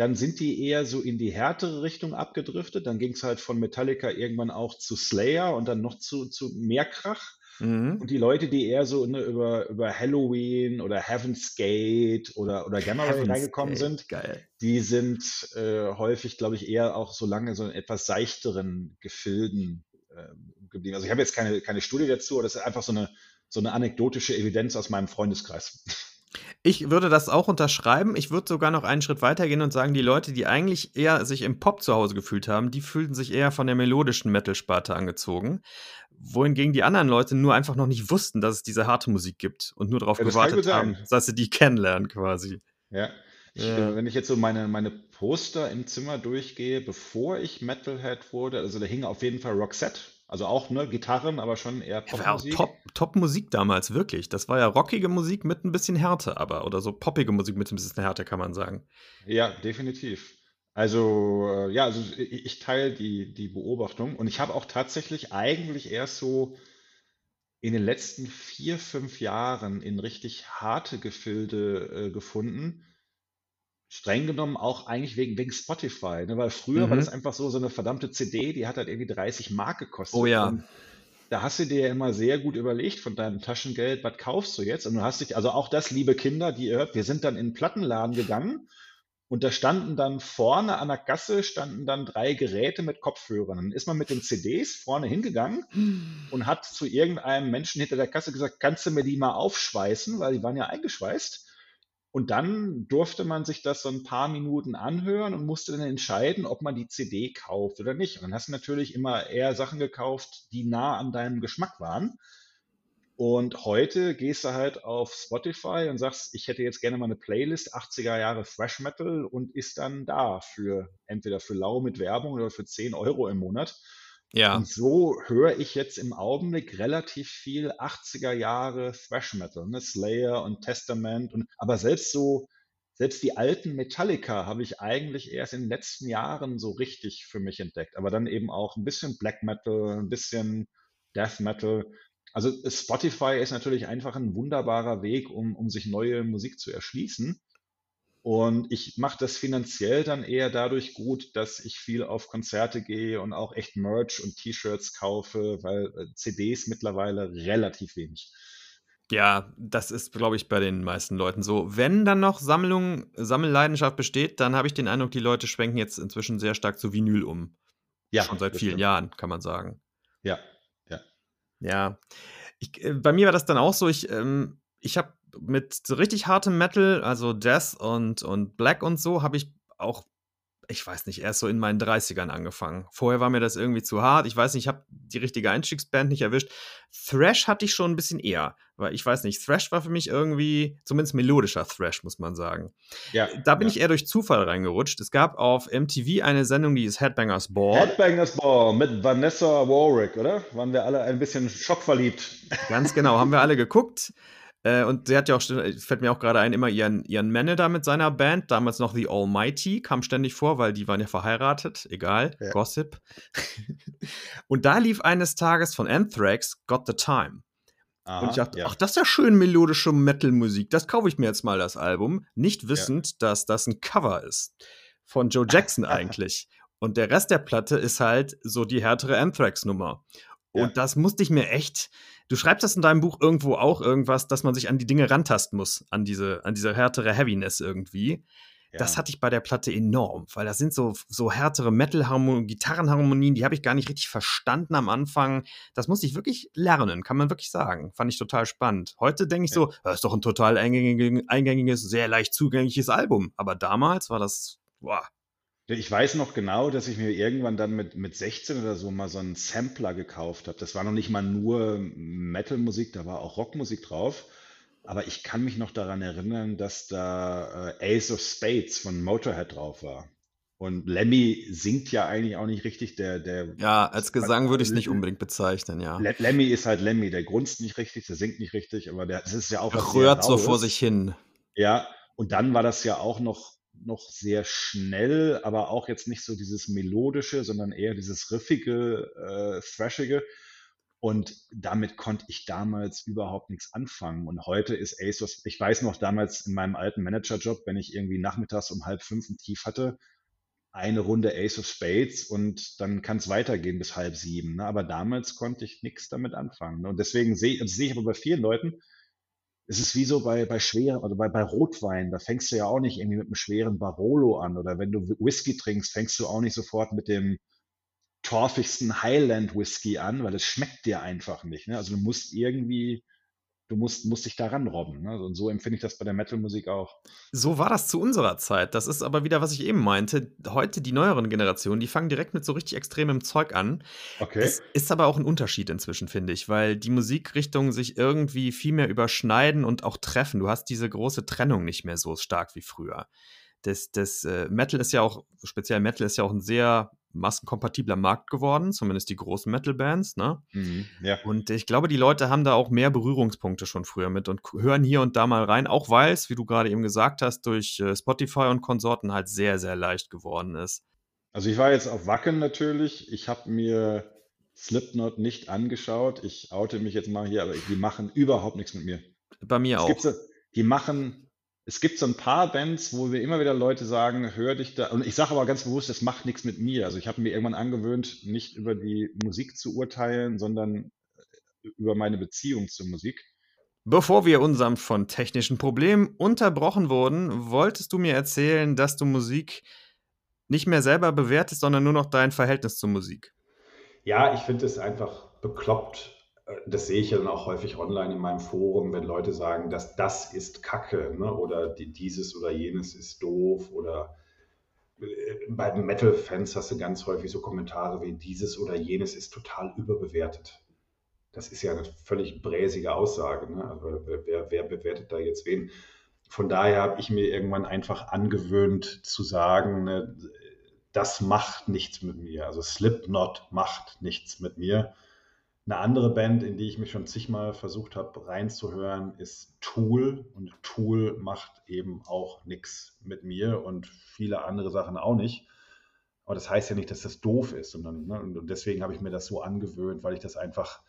Speaker 2: dann sind die eher so in die härtere Richtung abgedriftet. Dann ging es halt von Metallica irgendwann auch zu Slayer und dann noch zu, zu mehr Krach. Mhm. Und die Leute, die eher so ne, über, über Halloween oder Heaven's Gate oder, oder Gamma Ray reingekommen Gate, sind,
Speaker 1: geil.
Speaker 2: die sind äh, häufig, glaube ich, eher auch so lange so in etwas seichteren Gefilden äh, geblieben. Also ich habe jetzt keine, keine Studie dazu, aber das ist einfach so eine, so eine anekdotische Evidenz aus meinem Freundeskreis.
Speaker 1: Ich würde das auch unterschreiben. Ich würde sogar noch einen Schritt weiter gehen und sagen, die Leute, die eigentlich eher sich im Pop zu Hause gefühlt haben, die fühlten sich eher von der melodischen Metal-Sparte angezogen wohingegen die anderen Leute nur einfach noch nicht wussten, dass es diese harte Musik gibt und nur darauf ja, gewartet haben, dass sie die kennenlernen quasi.
Speaker 2: Ja. Ich, ja. Äh, wenn ich jetzt so meine, meine Poster im Zimmer durchgehe, bevor ich Metalhead wurde, also da hing auf jeden Fall Roxette, also auch ne, Gitarren, aber schon eher
Speaker 1: Popmusik. Ja, top, top Musik damals, wirklich. Das war ja rockige Musik mit ein bisschen Härte, aber oder so poppige Musik mit ein bisschen Härte, kann man sagen.
Speaker 2: Ja, definitiv. Also, äh, ja, also ich, ich teile die, die Beobachtung und ich habe auch tatsächlich eigentlich erst so in den letzten vier, fünf Jahren in richtig harte Gefilde äh, gefunden. Streng genommen auch eigentlich wegen, wegen Spotify, ne? Weil früher war das mhm. einfach so, so eine verdammte CD, die hat halt irgendwie 30 Mark gekostet.
Speaker 1: Oh ja.
Speaker 2: Und da hast du dir ja immer sehr gut überlegt von deinem Taschengeld, was kaufst du jetzt? Und du hast dich, also auch das, liebe Kinder, die ihr hört, wir sind dann in den Plattenladen gegangen und da standen dann vorne an der Gasse standen dann drei Geräte mit Kopfhörern. Dann ist man mit den CDs vorne hingegangen hm. und hat zu irgendeinem Menschen hinter der Kasse gesagt, kannst du mir die mal aufschweißen, weil die waren ja eingeschweißt. Und dann durfte man sich das so ein paar Minuten anhören und musste dann entscheiden, ob man die CD kauft oder nicht. Und dann hast du natürlich immer eher Sachen gekauft, die nah an deinem Geschmack waren. Und heute gehst du halt auf Spotify und sagst, ich hätte jetzt gerne mal eine Playlist 80er Jahre Thrash Metal und ist dann da für entweder für lau mit Werbung oder für 10 Euro im Monat.
Speaker 1: Ja.
Speaker 2: Und so höre ich jetzt im Augenblick relativ viel 80er Jahre Thrash Metal, ne? Slayer und Testament und aber selbst so selbst die alten Metallica habe ich eigentlich erst in den letzten Jahren so richtig für mich entdeckt, aber dann eben auch ein bisschen Black Metal, ein bisschen Death Metal. Also Spotify ist natürlich einfach ein wunderbarer Weg, um, um sich neue Musik zu erschließen. Und ich mache das finanziell dann eher dadurch gut, dass ich viel auf Konzerte gehe und auch echt Merch und T-Shirts kaufe, weil äh, CDs mittlerweile relativ wenig.
Speaker 1: Ja, das ist, glaube ich, bei den meisten Leuten so. Wenn dann noch Sammlung, Sammelleidenschaft besteht, dann habe ich den Eindruck, die Leute schwenken jetzt inzwischen sehr stark zu Vinyl um. Ja. Schon seit vielen stimmt. Jahren, kann man sagen.
Speaker 2: Ja, ja.
Speaker 1: Ja. Ich, äh, bei mir war das dann auch so, ich, ähm, ich habe mit so richtig hartem Metal, also Death und, und Black und so, habe ich auch ich weiß nicht, erst so in meinen 30ern angefangen. Vorher war mir das irgendwie zu hart. Ich weiß nicht, ich habe die richtige Einstiegsband nicht erwischt. Thrash hatte ich schon ein bisschen eher, weil ich weiß nicht, Thrash war für mich irgendwie, zumindest melodischer Thrash, muss man sagen. Ja, da bin ja. ich eher durch Zufall reingerutscht. Es gab auf MTV eine Sendung, die ist Headbangers Ball.
Speaker 2: Headbangers Ball mit Vanessa Warwick, oder? Waren wir alle ein bisschen schockverliebt.
Speaker 1: Ganz genau, haben wir alle geguckt. Äh, und sie hat ja auch, fällt mir auch gerade ein, immer ihren, ihren Manager mit seiner Band, damals noch The Almighty, kam ständig vor, weil die waren ja verheiratet, egal, ja. Gossip. <laughs> und da lief eines Tages von Anthrax Got the Time. Aha, und ich dachte, ja. ach, das ist ja schön melodische Metal-Musik, das kaufe ich mir jetzt mal das Album, nicht wissend, ja. dass das ein Cover ist. Von Joe Jackson <laughs> eigentlich. Und der Rest der Platte ist halt so die härtere Anthrax-Nummer. Und das musste ich mir echt, Du schreibst das in deinem Buch irgendwo auch irgendwas, dass man sich an die Dinge rantasten muss, an diese, an diese härtere Heaviness irgendwie. Ja. Das hatte ich bei der Platte enorm, weil das sind so, so härtere Metal-Harmonien, Gitarrenharmonien, die habe ich gar nicht richtig verstanden am Anfang. Das musste ich wirklich lernen, kann man wirklich sagen. Fand ich total spannend. Heute denke ich ja. so, das ist doch ein total eingängiges, sehr leicht zugängliches Album. Aber damals war das, boah,
Speaker 2: ich weiß noch genau, dass ich mir irgendwann dann mit, mit 16 oder so mal so einen Sampler gekauft habe. Das war noch nicht mal nur Metal-Musik, da war auch Rockmusik drauf. Aber ich kann mich noch daran erinnern, dass da äh, Ace of Spades von Motorhead drauf war. Und Lemmy singt ja eigentlich auch nicht richtig. Der, der,
Speaker 1: ja, als Gesang würde ich es nicht unbedingt bezeichnen, ja.
Speaker 2: Lemmy ist halt Lemmy, der grunzt nicht richtig, der singt nicht richtig, aber der, das ist ja auch.
Speaker 1: Er rührt so vor sich hin.
Speaker 2: Ja, und dann war das ja auch noch noch sehr schnell, aber auch jetzt nicht so dieses melodische, sondern eher dieses riffige, äh, thrashige. Und damit konnte ich damals überhaupt nichts anfangen. Und heute ist ASOS, ich weiß noch damals in meinem alten Managerjob, wenn ich irgendwie nachmittags um halb fünf ein Tief hatte, eine Runde Ace of Spades und dann kann es weitergehen bis halb sieben. Ne? Aber damals konnte ich nichts damit anfangen. Ne? Und deswegen sehe sehe ich aber bei vielen Leuten, es ist wie so bei, bei schweren, also bei, bei Rotwein, da fängst du ja auch nicht irgendwie mit einem schweren Barolo an. Oder wenn du Whisky trinkst, fängst du auch nicht sofort mit dem torfigsten Highland Whisky an, weil es schmeckt dir einfach nicht. Ne? Also du musst irgendwie du musst, musst dich daran robben. Ne? Und so empfinde ich das bei der Metal-Musik auch.
Speaker 1: So war das zu unserer Zeit. Das ist aber wieder, was ich eben meinte. Heute die neueren Generationen, die fangen direkt mit so richtig extremem Zeug an. Okay. Es ist aber auch ein Unterschied inzwischen, finde ich, weil die Musikrichtungen sich irgendwie viel mehr überschneiden und auch treffen. Du hast diese große Trennung nicht mehr so stark wie früher. Das, das äh, Metal ist ja auch, speziell Metal ist ja auch ein sehr massenkompatibler Markt geworden, zumindest die großen Metal-Bands. Ne? Mhm, ja. Und ich glaube, die Leute haben da auch mehr Berührungspunkte schon früher mit und hören hier und da mal rein, auch weil es, wie du gerade eben gesagt hast, durch äh, Spotify und Konsorten halt sehr, sehr leicht geworden ist.
Speaker 2: Also ich war jetzt auf Wacken natürlich. Ich habe mir Slipknot nicht angeschaut. Ich oute mich jetzt mal hier, aber die machen überhaupt nichts mit mir.
Speaker 1: Bei mir es auch.
Speaker 2: Die machen es gibt so ein paar Bands, wo wir immer wieder Leute sagen, hör dich da, und ich sage aber ganz bewusst, das macht nichts mit mir. Also ich habe mir irgendwann angewöhnt, nicht über die Musik zu urteilen, sondern äh, über meine Beziehung zur Musik.
Speaker 1: Bevor wir unserem von technischen Problemen unterbrochen wurden, wolltest du mir erzählen, dass du Musik nicht mehr selber bewertest, sondern nur noch dein Verhältnis zur Musik.
Speaker 2: Ja, ich finde es einfach bekloppt, das sehe ich ja dann auch häufig online in meinem Forum, wenn Leute sagen, dass das ist Kacke ne? oder die, dieses oder jenes ist doof oder äh, bei Metal-Fans hast du ganz häufig so Kommentare wie dieses oder jenes ist total überbewertet. Das ist ja eine völlig bräsige Aussage. Ne? Also wer, wer bewertet da jetzt wen? Von daher habe ich mir irgendwann einfach angewöhnt zu sagen, ne, das macht nichts mit mir. Also Slipknot macht nichts mit mir eine andere Band, in die ich mich schon zigmal versucht habe reinzuhören, ist Tool. Und Tool macht eben auch nichts mit mir und viele andere Sachen auch nicht. Aber das heißt ja nicht, dass das doof ist, sondern ne, und deswegen habe ich mir das so angewöhnt, weil ich das einfach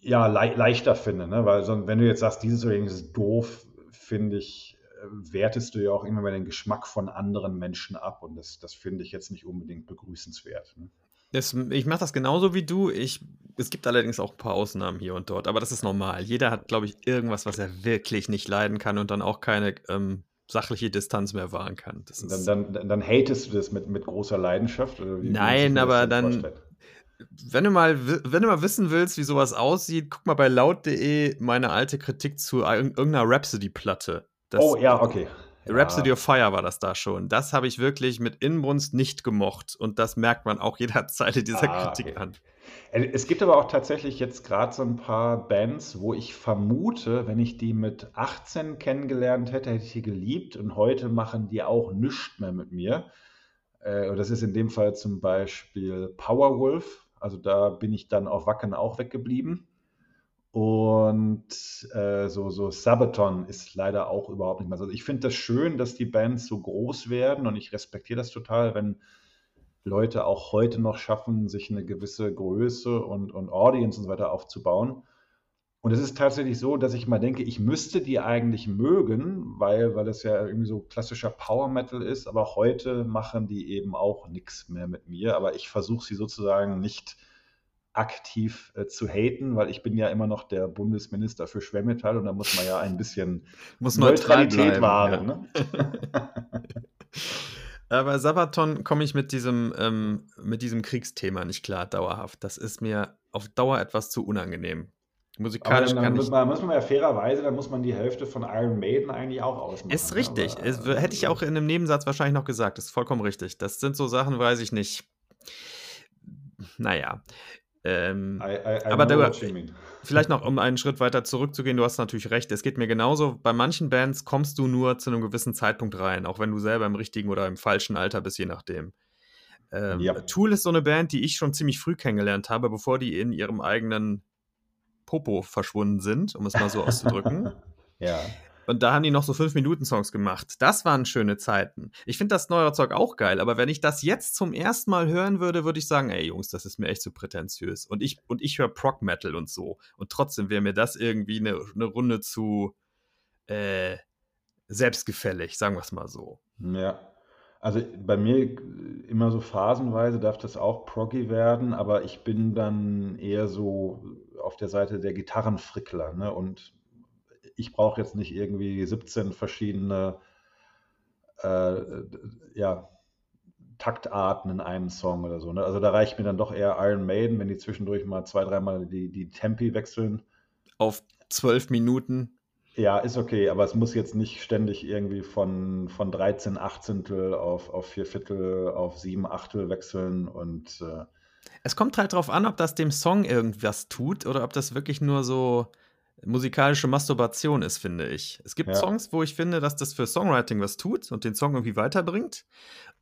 Speaker 2: ja le leichter finde. Ne? Weil so, wenn du jetzt sagst, dieses oder jenes ist doof, finde ich, wertest du ja auch immer mal den Geschmack von anderen Menschen ab und das, das finde ich jetzt nicht unbedingt begrüßenswert. Ne?
Speaker 1: Das, ich mache das genauso wie du. Ich, es gibt allerdings auch ein paar Ausnahmen hier und dort, aber das ist normal. Jeder hat, glaube ich, irgendwas, was er wirklich nicht leiden kann und dann auch keine ähm, sachliche Distanz mehr wahren kann.
Speaker 2: dann, dann, dann, hatest du das mit, mit großer Leidenschaft?
Speaker 1: Wie, Nein, aber dann, wenn du, mal, wenn du mal wissen willst, wie sowas aussieht, guck mal bei laut.de meine alte Kritik zu irgendeiner Rhapsody-Platte.
Speaker 2: Oh ja, okay.
Speaker 1: Ja. Rhapsody of Fire war das da schon. Das habe ich wirklich mit Inbrunst nicht gemocht. Und das merkt man auch <laughs> jeder Zeile dieser ah, Kritik okay. an.
Speaker 2: Äh, es gibt aber auch tatsächlich jetzt gerade so ein paar Bands, wo ich vermute, wenn ich die mit 18 kennengelernt hätte, hätte ich die geliebt. Und heute machen die auch nichts mehr mit mir. Äh, und das ist in dem Fall zum Beispiel Powerwolf. Also da bin ich dann auf Wacken auch weggeblieben. Und äh, so, so Sabaton ist leider auch überhaupt nicht mehr so. Ich finde das schön, dass die Bands so groß werden und ich respektiere das total, wenn Leute auch heute noch schaffen, sich eine gewisse Größe und, und Audience und so weiter aufzubauen. Und es ist tatsächlich so, dass ich mal denke, ich müsste die eigentlich mögen, weil, weil das ja irgendwie so klassischer Power Metal ist, aber heute machen die eben auch nichts mehr mit mir. Aber ich versuche sie sozusagen nicht aktiv äh, zu haten, weil ich bin ja immer noch der Bundesminister für Schwermetall und da muss man ja ein bisschen <laughs>
Speaker 1: muss Neutralität wahren. Ne? <laughs> Aber Sabaton komme ich mit diesem, ähm, mit diesem Kriegsthema nicht klar, dauerhaft. Das ist mir auf Dauer etwas zu unangenehm. Musikalisch
Speaker 2: dann, dann
Speaker 1: kann
Speaker 2: muss man, muss man ja fairerweise, dann muss man die Hälfte von Iron Maiden eigentlich auch ausmachen.
Speaker 1: Ist ne? richtig. Aber, ist, hätte ich auch in einem Nebensatz wahrscheinlich noch gesagt. Das ist vollkommen richtig. Das sind so Sachen, weiß ich nicht. Naja. Ähm, I, I, I aber da, <laughs> vielleicht noch, um einen Schritt weiter zurückzugehen, du hast natürlich recht, es geht mir genauso. Bei manchen Bands kommst du nur zu einem gewissen Zeitpunkt rein, auch wenn du selber im richtigen oder im falschen Alter bist, je nachdem. Ähm, ja. Tool ist so eine Band, die ich schon ziemlich früh kennengelernt habe, bevor die in ihrem eigenen Popo verschwunden sind, um es mal so auszudrücken. <laughs>
Speaker 2: ja.
Speaker 1: Und da haben die noch so 5-Minuten-Songs gemacht. Das waren schöne Zeiten. Ich finde das neue Zeug auch geil, aber wenn ich das jetzt zum ersten Mal hören würde, würde ich sagen, ey Jungs, das ist mir echt zu so prätentiös. Und ich, und ich höre Prog-Metal und so. Und trotzdem wäre mir das irgendwie eine, eine Runde zu äh, selbstgefällig, sagen wir es mal so.
Speaker 2: Ja. Also bei mir immer so phasenweise darf das auch proggy werden, aber ich bin dann eher so auf der Seite der Gitarrenfrickler. Ne? Und ich brauche jetzt nicht irgendwie 17 verschiedene äh, ja, Taktarten in einem Song oder so. Ne? Also da reicht mir dann doch eher Iron Maiden, wenn die zwischendurch mal zwei, dreimal die, die Tempi wechseln.
Speaker 1: Auf zwölf Minuten.
Speaker 2: Ja, ist okay, aber es muss jetzt nicht ständig irgendwie von, von 13 Achtzehntel auf, auf 4 Viertel auf 7 Achtel wechseln und äh,
Speaker 1: es kommt halt drauf an, ob das dem Song irgendwas tut oder ob das wirklich nur so musikalische Masturbation ist, finde ich. Es gibt ja. Songs, wo ich finde, dass das für Songwriting was tut und den Song irgendwie weiterbringt.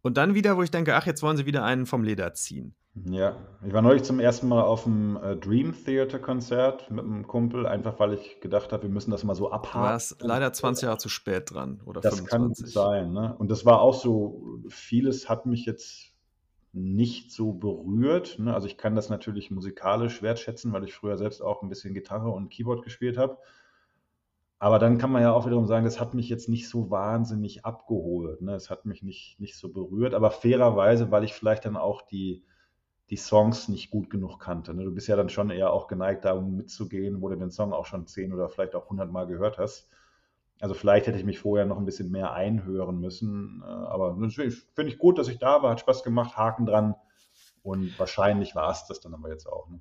Speaker 1: Und dann wieder, wo ich denke, ach, jetzt wollen sie wieder einen vom Leder ziehen.
Speaker 2: Ja, ich war neulich zum ersten Mal auf dem äh, Dream Theater Konzert mit einem Kumpel, einfach weil ich gedacht habe, wir müssen das mal so abhaken. Du warst
Speaker 1: leider 20 Jahre zu spät dran oder
Speaker 2: das 25. Das kann sein, ne? Und das war auch so, vieles hat mich jetzt nicht so berührt. Ne? Also ich kann das natürlich musikalisch wertschätzen, weil ich früher selbst auch ein bisschen Gitarre und Keyboard gespielt habe. Aber dann kann man ja auch wiederum sagen, das hat mich jetzt nicht so wahnsinnig abgeholt. Ne? Es hat mich nicht, nicht so berührt, aber fairerweise, weil ich vielleicht dann auch die, die Songs nicht gut genug kannte. Ne? Du bist ja dann schon eher auch geneigt, da mitzugehen, wo du den Song auch schon zehn oder vielleicht auch hundert Mal gehört hast. Also vielleicht hätte ich mich vorher noch ein bisschen mehr einhören müssen. Äh, aber finde ich gut, dass ich da war, hat Spaß gemacht, Haken dran. Und wahrscheinlich war es das dann aber jetzt auch. Ne?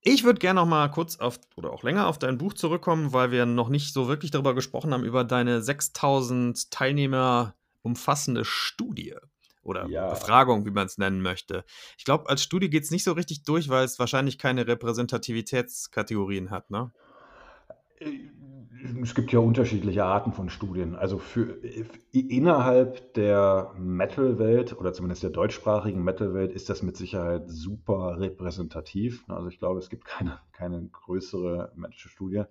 Speaker 1: Ich würde gerne noch mal kurz auf oder auch länger auf dein Buch zurückkommen, weil wir noch nicht so wirklich darüber gesprochen haben, über deine 6000 Teilnehmer umfassende Studie oder ja. Befragung, wie man es nennen möchte. Ich glaube, als Studie geht es nicht so richtig durch, weil es wahrscheinlich keine Repräsentativitätskategorien hat, ne?
Speaker 2: Es gibt ja unterschiedliche Arten von Studien. Also für, innerhalb der Metal-Welt oder zumindest der deutschsprachigen Metal-Welt ist das mit Sicherheit super repräsentativ. Also ich glaube, es gibt keine, keine größere Metal-Studie.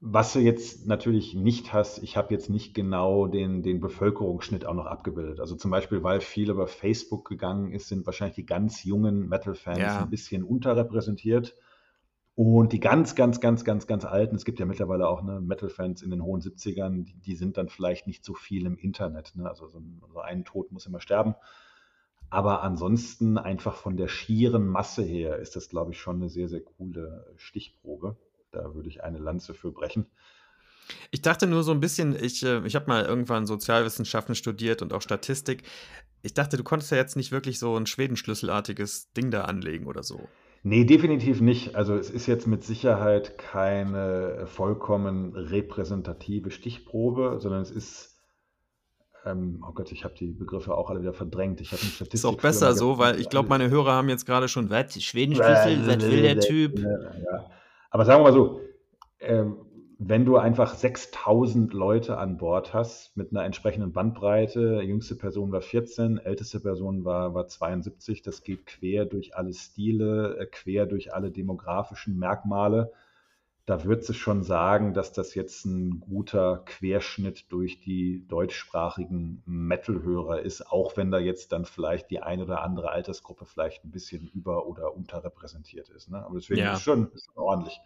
Speaker 2: Was du jetzt natürlich nicht hast, ich habe jetzt nicht genau den, den Bevölkerungsschnitt auch noch abgebildet. Also zum Beispiel, weil viel über Facebook gegangen ist, sind wahrscheinlich die ganz jungen Metal-Fans ja. ein bisschen unterrepräsentiert. Und die ganz, ganz, ganz, ganz, ganz alten, es gibt ja mittlerweile auch ne, Metal-Fans in den hohen 70ern, die, die, sind dann vielleicht nicht so viel im Internet. Ne? Also so ein, so ein Tod muss immer sterben. Aber ansonsten einfach von der schieren Masse her ist das, glaube ich, schon eine sehr, sehr coole Stichprobe. Da würde ich eine Lanze für brechen.
Speaker 1: Ich dachte nur so ein bisschen, ich, äh, ich habe mal irgendwann Sozialwissenschaften studiert und auch Statistik. Ich dachte, du konntest ja jetzt nicht wirklich so ein Schwedenschlüsselartiges Ding da anlegen oder so.
Speaker 2: Nee, definitiv nicht. Also es ist jetzt mit Sicherheit keine vollkommen repräsentative Stichprobe, sondern es ist, ähm, oh Gott, ich habe die Begriffe auch alle wieder verdrängt. Ich habe eine
Speaker 1: Statistik. Ist auch besser so, weil ich glaube, meine Hörer haben jetzt gerade schon, was, Schwedenschlüssel, was will der Typ?
Speaker 2: Ja. Aber sagen wir mal so, ähm, wenn du einfach 6000 Leute an Bord hast mit einer entsprechenden Bandbreite, jüngste Person war 14, älteste Person war, war 72, das geht quer durch alle Stile, äh, quer durch alle demografischen Merkmale. Da wird es schon sagen, dass das jetzt ein guter Querschnitt durch die deutschsprachigen Metal-Hörer ist, auch wenn da jetzt dann vielleicht die eine oder andere Altersgruppe vielleicht ein bisschen über- oder unterrepräsentiert ist. Ne? Aber deswegen ja. ist es schon, ist schon ordentlich.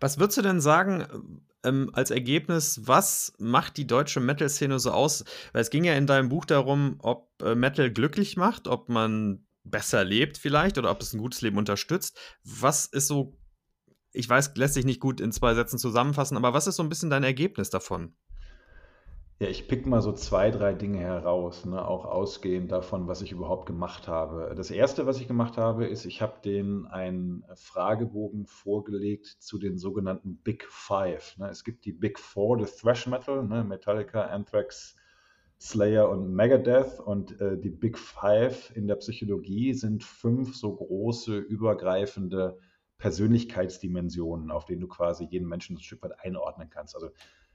Speaker 1: Was würdest du denn sagen, ähm, als Ergebnis, was macht die deutsche Metal-Szene so aus? Weil es ging ja in deinem Buch darum, ob äh, Metal glücklich macht, ob man besser lebt vielleicht oder ob es ein gutes Leben unterstützt. Was ist so, ich weiß, lässt sich nicht gut in zwei Sätzen zusammenfassen, aber was ist so ein bisschen dein Ergebnis davon?
Speaker 2: Ja, ich pick mal so zwei, drei Dinge heraus, ne, auch ausgehend davon, was ich überhaupt gemacht habe. Das erste, was ich gemacht habe, ist, ich habe denen einen Fragebogen vorgelegt zu den sogenannten Big Five. Ne. Es gibt die Big Four des Thrash Metal, ne, Metallica, Anthrax, Slayer und Megadeth. Und äh, die Big Five in der Psychologie sind fünf so große, übergreifende Persönlichkeitsdimensionen, auf denen du quasi jeden Menschen ein Stück weit einordnen kannst. Also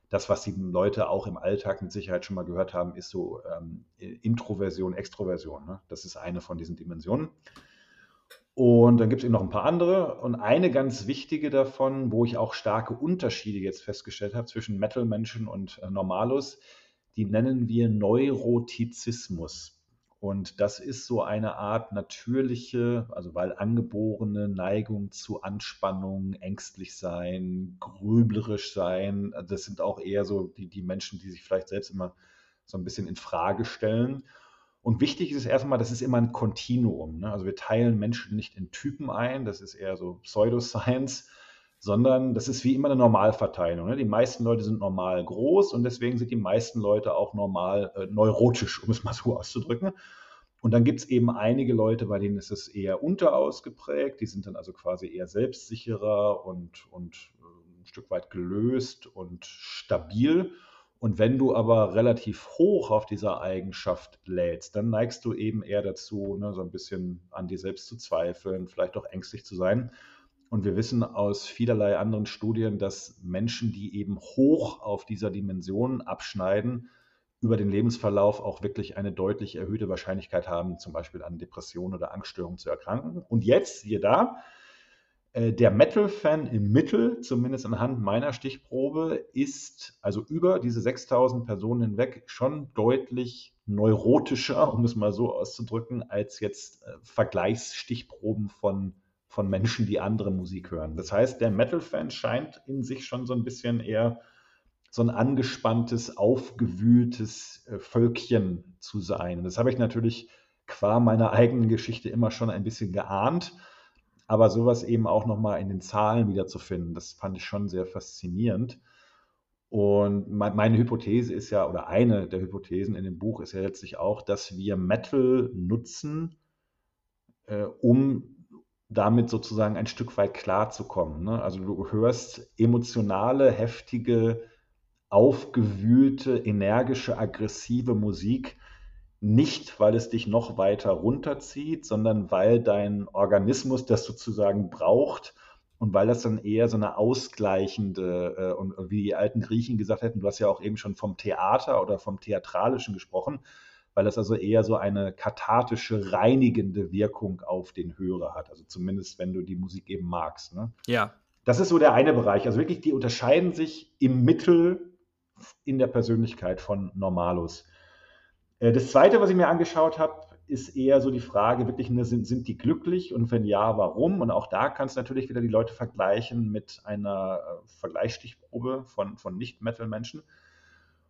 Speaker 2: das, was die Leute auch im Alltag mit Sicherheit schon mal gehört haben, ist so ähm, Introversion, Extroversion. Ne? Das ist eine von diesen Dimensionen. Und dann gibt es eben noch ein paar andere. Und eine ganz wichtige davon, wo ich auch starke Unterschiede jetzt festgestellt habe zwischen Metal-Menschen und äh, Normalus, die nennen wir Neurotizismus. Und das ist so eine Art natürliche, also weil angeborene Neigung zu Anspannung, ängstlich sein, grüblerisch sein. Das sind auch eher so die, die Menschen, die sich vielleicht selbst immer so ein bisschen in Frage stellen. Und wichtig ist erstmal, das ist immer ein Kontinuum. Ne? Also wir teilen Menschen nicht in Typen ein, das ist eher so Pseudoscience, sondern das ist wie immer eine Normalverteilung. Ne? Die meisten Leute sind normal groß und deswegen sind die meisten Leute auch normal äh, neurotisch, um es mal so <laughs> auszudrücken. Und dann gibt es eben einige Leute, bei denen ist es eher unterausgeprägt, die sind dann also quasi eher selbstsicherer und, und äh, ein Stück weit gelöst und stabil. Und wenn du aber relativ hoch auf dieser Eigenschaft lädst, dann neigst du eben eher dazu, ne, so ein bisschen an dir selbst zu zweifeln, vielleicht auch ängstlich zu sein. Und wir wissen aus vielerlei anderen Studien, dass Menschen, die eben hoch auf dieser Dimension abschneiden, über den Lebensverlauf auch wirklich eine deutlich erhöhte Wahrscheinlichkeit haben, zum Beispiel an Depressionen oder Angststörungen zu erkranken. Und jetzt, hier da, äh, der Metal-Fan im Mittel, zumindest anhand meiner Stichprobe, ist also über diese 6000 Personen hinweg schon deutlich neurotischer, um es mal so auszudrücken, als jetzt äh, Vergleichsstichproben von von Menschen, die andere Musik hören. Das heißt, der Metal-Fan scheint in sich schon so ein bisschen eher so ein angespanntes, aufgewühltes äh, Völkchen zu sein. Das habe ich natürlich qua meiner eigenen Geschichte immer schon ein bisschen geahnt, aber sowas eben auch nochmal in den Zahlen wiederzufinden, das fand ich schon sehr faszinierend. Und meine Hypothese ist ja, oder eine der Hypothesen in dem Buch ist ja letztlich auch, dass wir Metal nutzen, äh, um damit sozusagen ein Stück weit klarzukommen. Ne? Also du hörst emotionale, heftige, aufgewühlte, energische, aggressive Musik nicht, weil es dich noch weiter runterzieht, sondern weil dein Organismus das sozusagen braucht und weil das dann eher so eine ausgleichende, äh, und wie die alten Griechen gesagt hätten, du hast ja auch eben schon vom Theater oder vom Theatralischen gesprochen, weil es also eher so eine kathartische, reinigende Wirkung auf den Hörer hat. Also zumindest, wenn du die Musik eben magst. Ne?
Speaker 1: Ja.
Speaker 2: Das ist so der eine Bereich. Also wirklich, die unterscheiden sich im Mittel in der Persönlichkeit von Normalus. Äh, das zweite, was ich mir angeschaut habe, ist eher so die Frage, wirklich, ne, sind, sind die glücklich und wenn ja, warum? Und auch da kannst du natürlich wieder die Leute vergleichen mit einer äh, Vergleichsstichprobe von, von Nicht-Metal-Menschen.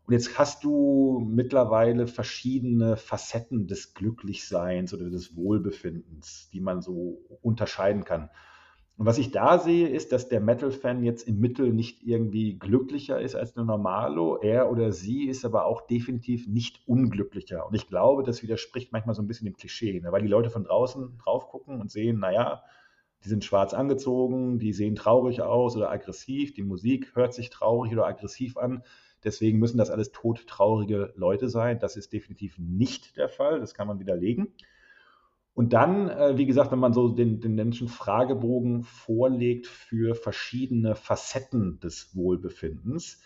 Speaker 2: Und jetzt hast du mittlerweile verschiedene Facetten des Glücklichseins oder des Wohlbefindens, die man so unterscheiden kann. Und was ich da sehe, ist, dass der Metal-Fan jetzt im Mittel nicht irgendwie glücklicher ist als der Normalo. Er oder sie ist aber auch definitiv nicht unglücklicher. Und ich glaube, das widerspricht manchmal so ein bisschen dem Klischee, ne? weil die Leute von draußen drauf gucken und sehen, naja, die sind schwarz angezogen, die sehen traurig aus oder aggressiv, die Musik hört sich traurig oder aggressiv an. Deswegen müssen das alles todtraurige Leute sein. Das ist definitiv nicht der Fall, das kann man widerlegen. Und dann, äh, wie gesagt, wenn man so den, den Menschen Fragebogen vorlegt für verschiedene Facetten des Wohlbefindens,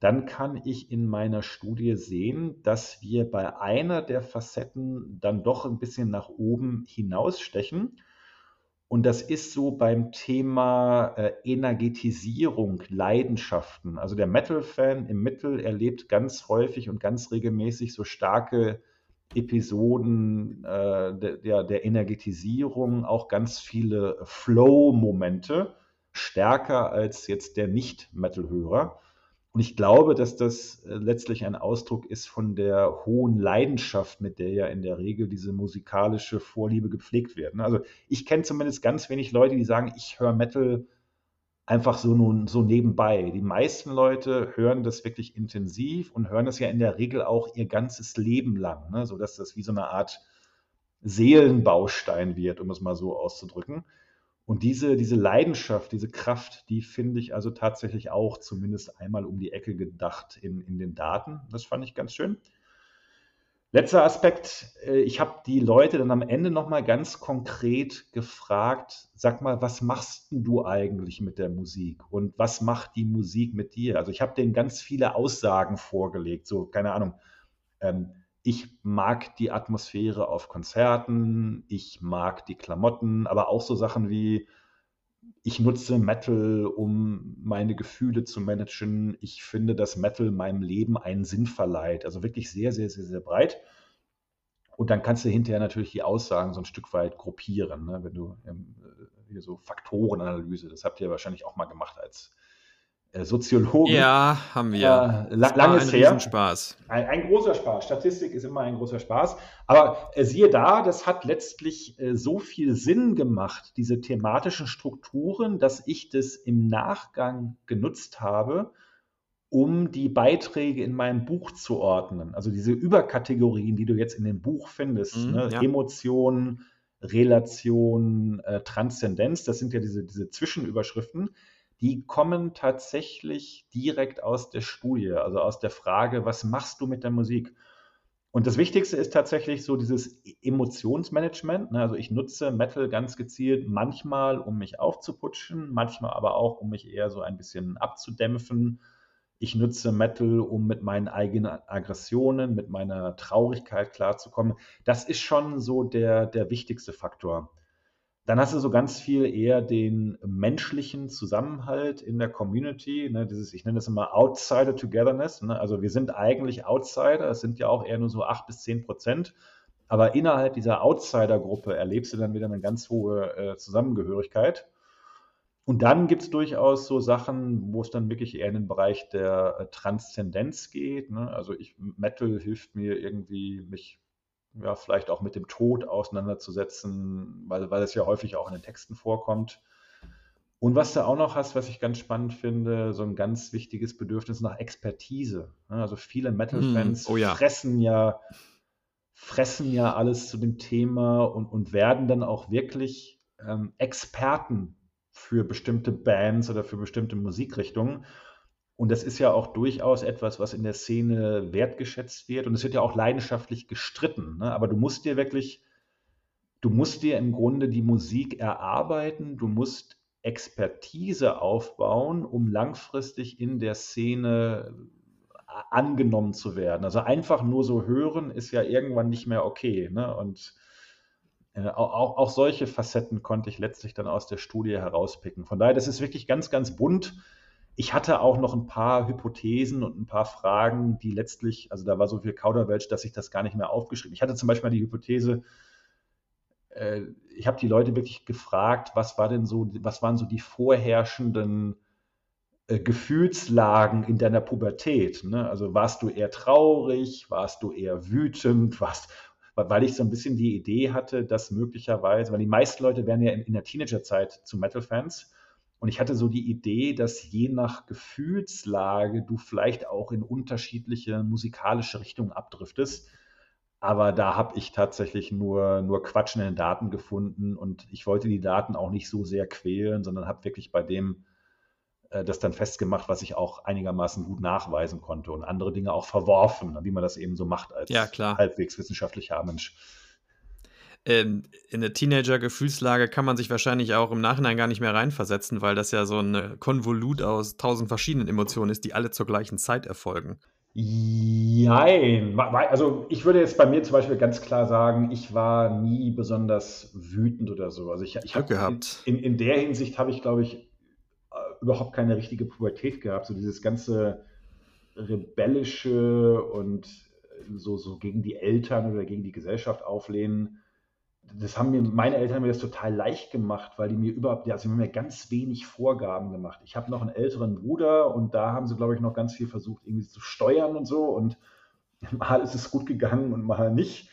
Speaker 2: dann kann ich in meiner Studie sehen, dass wir bei einer der Facetten dann doch ein bisschen nach oben hinausstechen. Und das ist so beim Thema äh, Energetisierung, Leidenschaften. Also der Metal-Fan im Mittel erlebt ganz häufig und ganz regelmäßig so starke Episoden äh, der, der Energetisierung auch ganz viele Flow-Momente, stärker als jetzt der Nicht-Metal-Hörer. Und ich glaube, dass das äh, letztlich ein Ausdruck ist von der hohen Leidenschaft, mit der ja in der Regel diese musikalische Vorliebe gepflegt wird. Ne? Also ich kenne zumindest ganz wenig Leute, die sagen, ich höre Metal einfach so nun so nebenbei. Die meisten Leute hören das wirklich intensiv und hören das ja in der Regel auch ihr ganzes Leben lang, ne? sodass das wie so eine Art Seelenbaustein wird, um es mal so auszudrücken. Und diese, diese Leidenschaft, diese Kraft, die finde ich also tatsächlich auch zumindest einmal um die Ecke gedacht in, in den Daten. Das fand ich ganz schön. Letzter Aspekt, äh, ich habe die Leute dann am Ende nochmal ganz konkret gefragt, sag mal, was machst du eigentlich mit der Musik und was macht die Musik mit dir? Also ich habe denen ganz viele Aussagen vorgelegt, so keine Ahnung. Ähm, ich mag die Atmosphäre auf Konzerten, ich mag die Klamotten, aber auch so Sachen wie, ich nutze Metal, um meine Gefühle zu managen. Ich finde, dass Metal meinem Leben einen Sinn verleiht. Also wirklich sehr, sehr, sehr, sehr breit. Und dann kannst du hinterher natürlich die Aussagen so ein Stück weit gruppieren, ne? wenn du ähm, hier so Faktorenanalyse, das habt ihr wahrscheinlich auch mal gemacht als äh, Soziologen.
Speaker 1: Ja, haben wir.
Speaker 2: Äh, la langes ein her.
Speaker 1: Spaß.
Speaker 2: Ein, ein, großer Spaß. Statistik ist immer ein großer Spaß. Aber äh, siehe da, das hat letztlich äh, so viel Sinn gemacht, diese thematischen Strukturen, dass ich das im Nachgang genutzt habe, um die Beiträge in meinem Buch zu ordnen. Also diese Überkategorien, die du jetzt in dem Buch findest, mhm, ne? ja. Emotionen, Relation, äh, Transzendenz, das sind ja diese, diese Zwischenüberschriften die kommen tatsächlich direkt aus der Studie, also aus der Frage, was machst du mit der Musik? Und das Wichtigste ist tatsächlich so dieses Emotionsmanagement. Ne? Also ich nutze Metal ganz gezielt manchmal, um mich aufzuputschen, manchmal aber auch, um mich eher so ein bisschen abzudämpfen. Ich nutze Metal, um mit meinen eigenen Aggressionen, mit meiner Traurigkeit klarzukommen. Das ist schon so der, der wichtigste Faktor. Dann hast du so ganz viel eher den menschlichen Zusammenhalt in der Community, ne, dieses, ich nenne das immer Outsider Togetherness. Ne, also wir sind eigentlich Outsider, es sind ja auch eher nur so acht bis zehn Prozent. Aber innerhalb dieser Outsider-Gruppe erlebst du dann wieder eine ganz hohe äh, Zusammengehörigkeit. Und dann gibt es durchaus so Sachen, wo es dann wirklich eher in den Bereich der äh, Transzendenz geht. Ne? Also ich, Metal hilft mir irgendwie, mich ja, vielleicht auch mit dem Tod auseinanderzusetzen, weil, weil es ja häufig auch in den Texten vorkommt. Und was du auch noch hast, was ich ganz spannend finde, so ein ganz wichtiges Bedürfnis nach Expertise. Also viele Metal-Fans
Speaker 1: hm, oh ja.
Speaker 2: fressen ja, fressen ja alles zu dem Thema und, und werden dann auch wirklich ähm, Experten für bestimmte Bands oder für bestimmte Musikrichtungen. Und das ist ja auch durchaus etwas, was in der Szene wertgeschätzt wird. Und es wird ja auch leidenschaftlich gestritten. Ne? Aber du musst dir wirklich, du musst dir im Grunde die Musik erarbeiten. Du musst Expertise aufbauen, um langfristig in der Szene äh, angenommen zu werden. Also einfach nur so hören ist ja irgendwann nicht mehr okay. Ne? Und äh, auch, auch solche Facetten konnte ich letztlich dann aus der Studie herauspicken. Von daher, das ist wirklich ganz, ganz bunt ich hatte auch noch ein paar Hypothesen und ein paar Fragen, die letztlich, also da war so viel Kauderwelsch, dass ich das gar nicht mehr aufgeschrieben. Ich hatte zum Beispiel die Hypothese, äh, ich habe die Leute wirklich gefragt, was war denn so, was waren so die vorherrschenden äh, Gefühlslagen in deiner Pubertät? Ne? Also warst du eher traurig, warst du eher wütend, warst, weil ich so ein bisschen die Idee hatte, dass möglicherweise, weil die meisten Leute werden ja in, in der Teenagerzeit zu Metal-Fans und ich hatte so die Idee, dass je nach Gefühlslage du vielleicht auch in unterschiedliche musikalische Richtungen abdriftest. Aber da habe ich tatsächlich nur, nur Quatsch in den Daten gefunden. Und ich wollte die Daten auch nicht so sehr quälen, sondern habe wirklich bei dem äh, das dann festgemacht, was ich auch einigermaßen gut nachweisen konnte und andere Dinge auch verworfen, wie man das eben so macht als
Speaker 1: ja,
Speaker 2: halbwegs wissenschaftlicher Mensch
Speaker 1: in eine Teenager-Gefühlslage kann man sich wahrscheinlich auch im Nachhinein gar nicht mehr reinversetzen, weil das ja so ein Konvolut aus tausend verschiedenen Emotionen ist, die alle zur gleichen Zeit erfolgen.
Speaker 2: Jein. Also ich würde jetzt bei mir zum Beispiel ganz klar sagen, ich war nie besonders wütend oder so. Also ich, ich habe
Speaker 1: gehabt.
Speaker 2: In, in der Hinsicht habe ich, glaube ich, äh, überhaupt keine richtige Pubertät gehabt. So dieses ganze rebellische und so, so gegen die Eltern oder gegen die Gesellschaft auflehnen das haben mir, meine Eltern haben mir das total leicht gemacht, weil die mir überhaupt, also mir ganz wenig Vorgaben gemacht. Ich habe noch einen älteren Bruder und da haben sie, glaube ich, noch ganz viel versucht, irgendwie zu steuern und so. Und <laughs> mal ist es gut gegangen und mal nicht.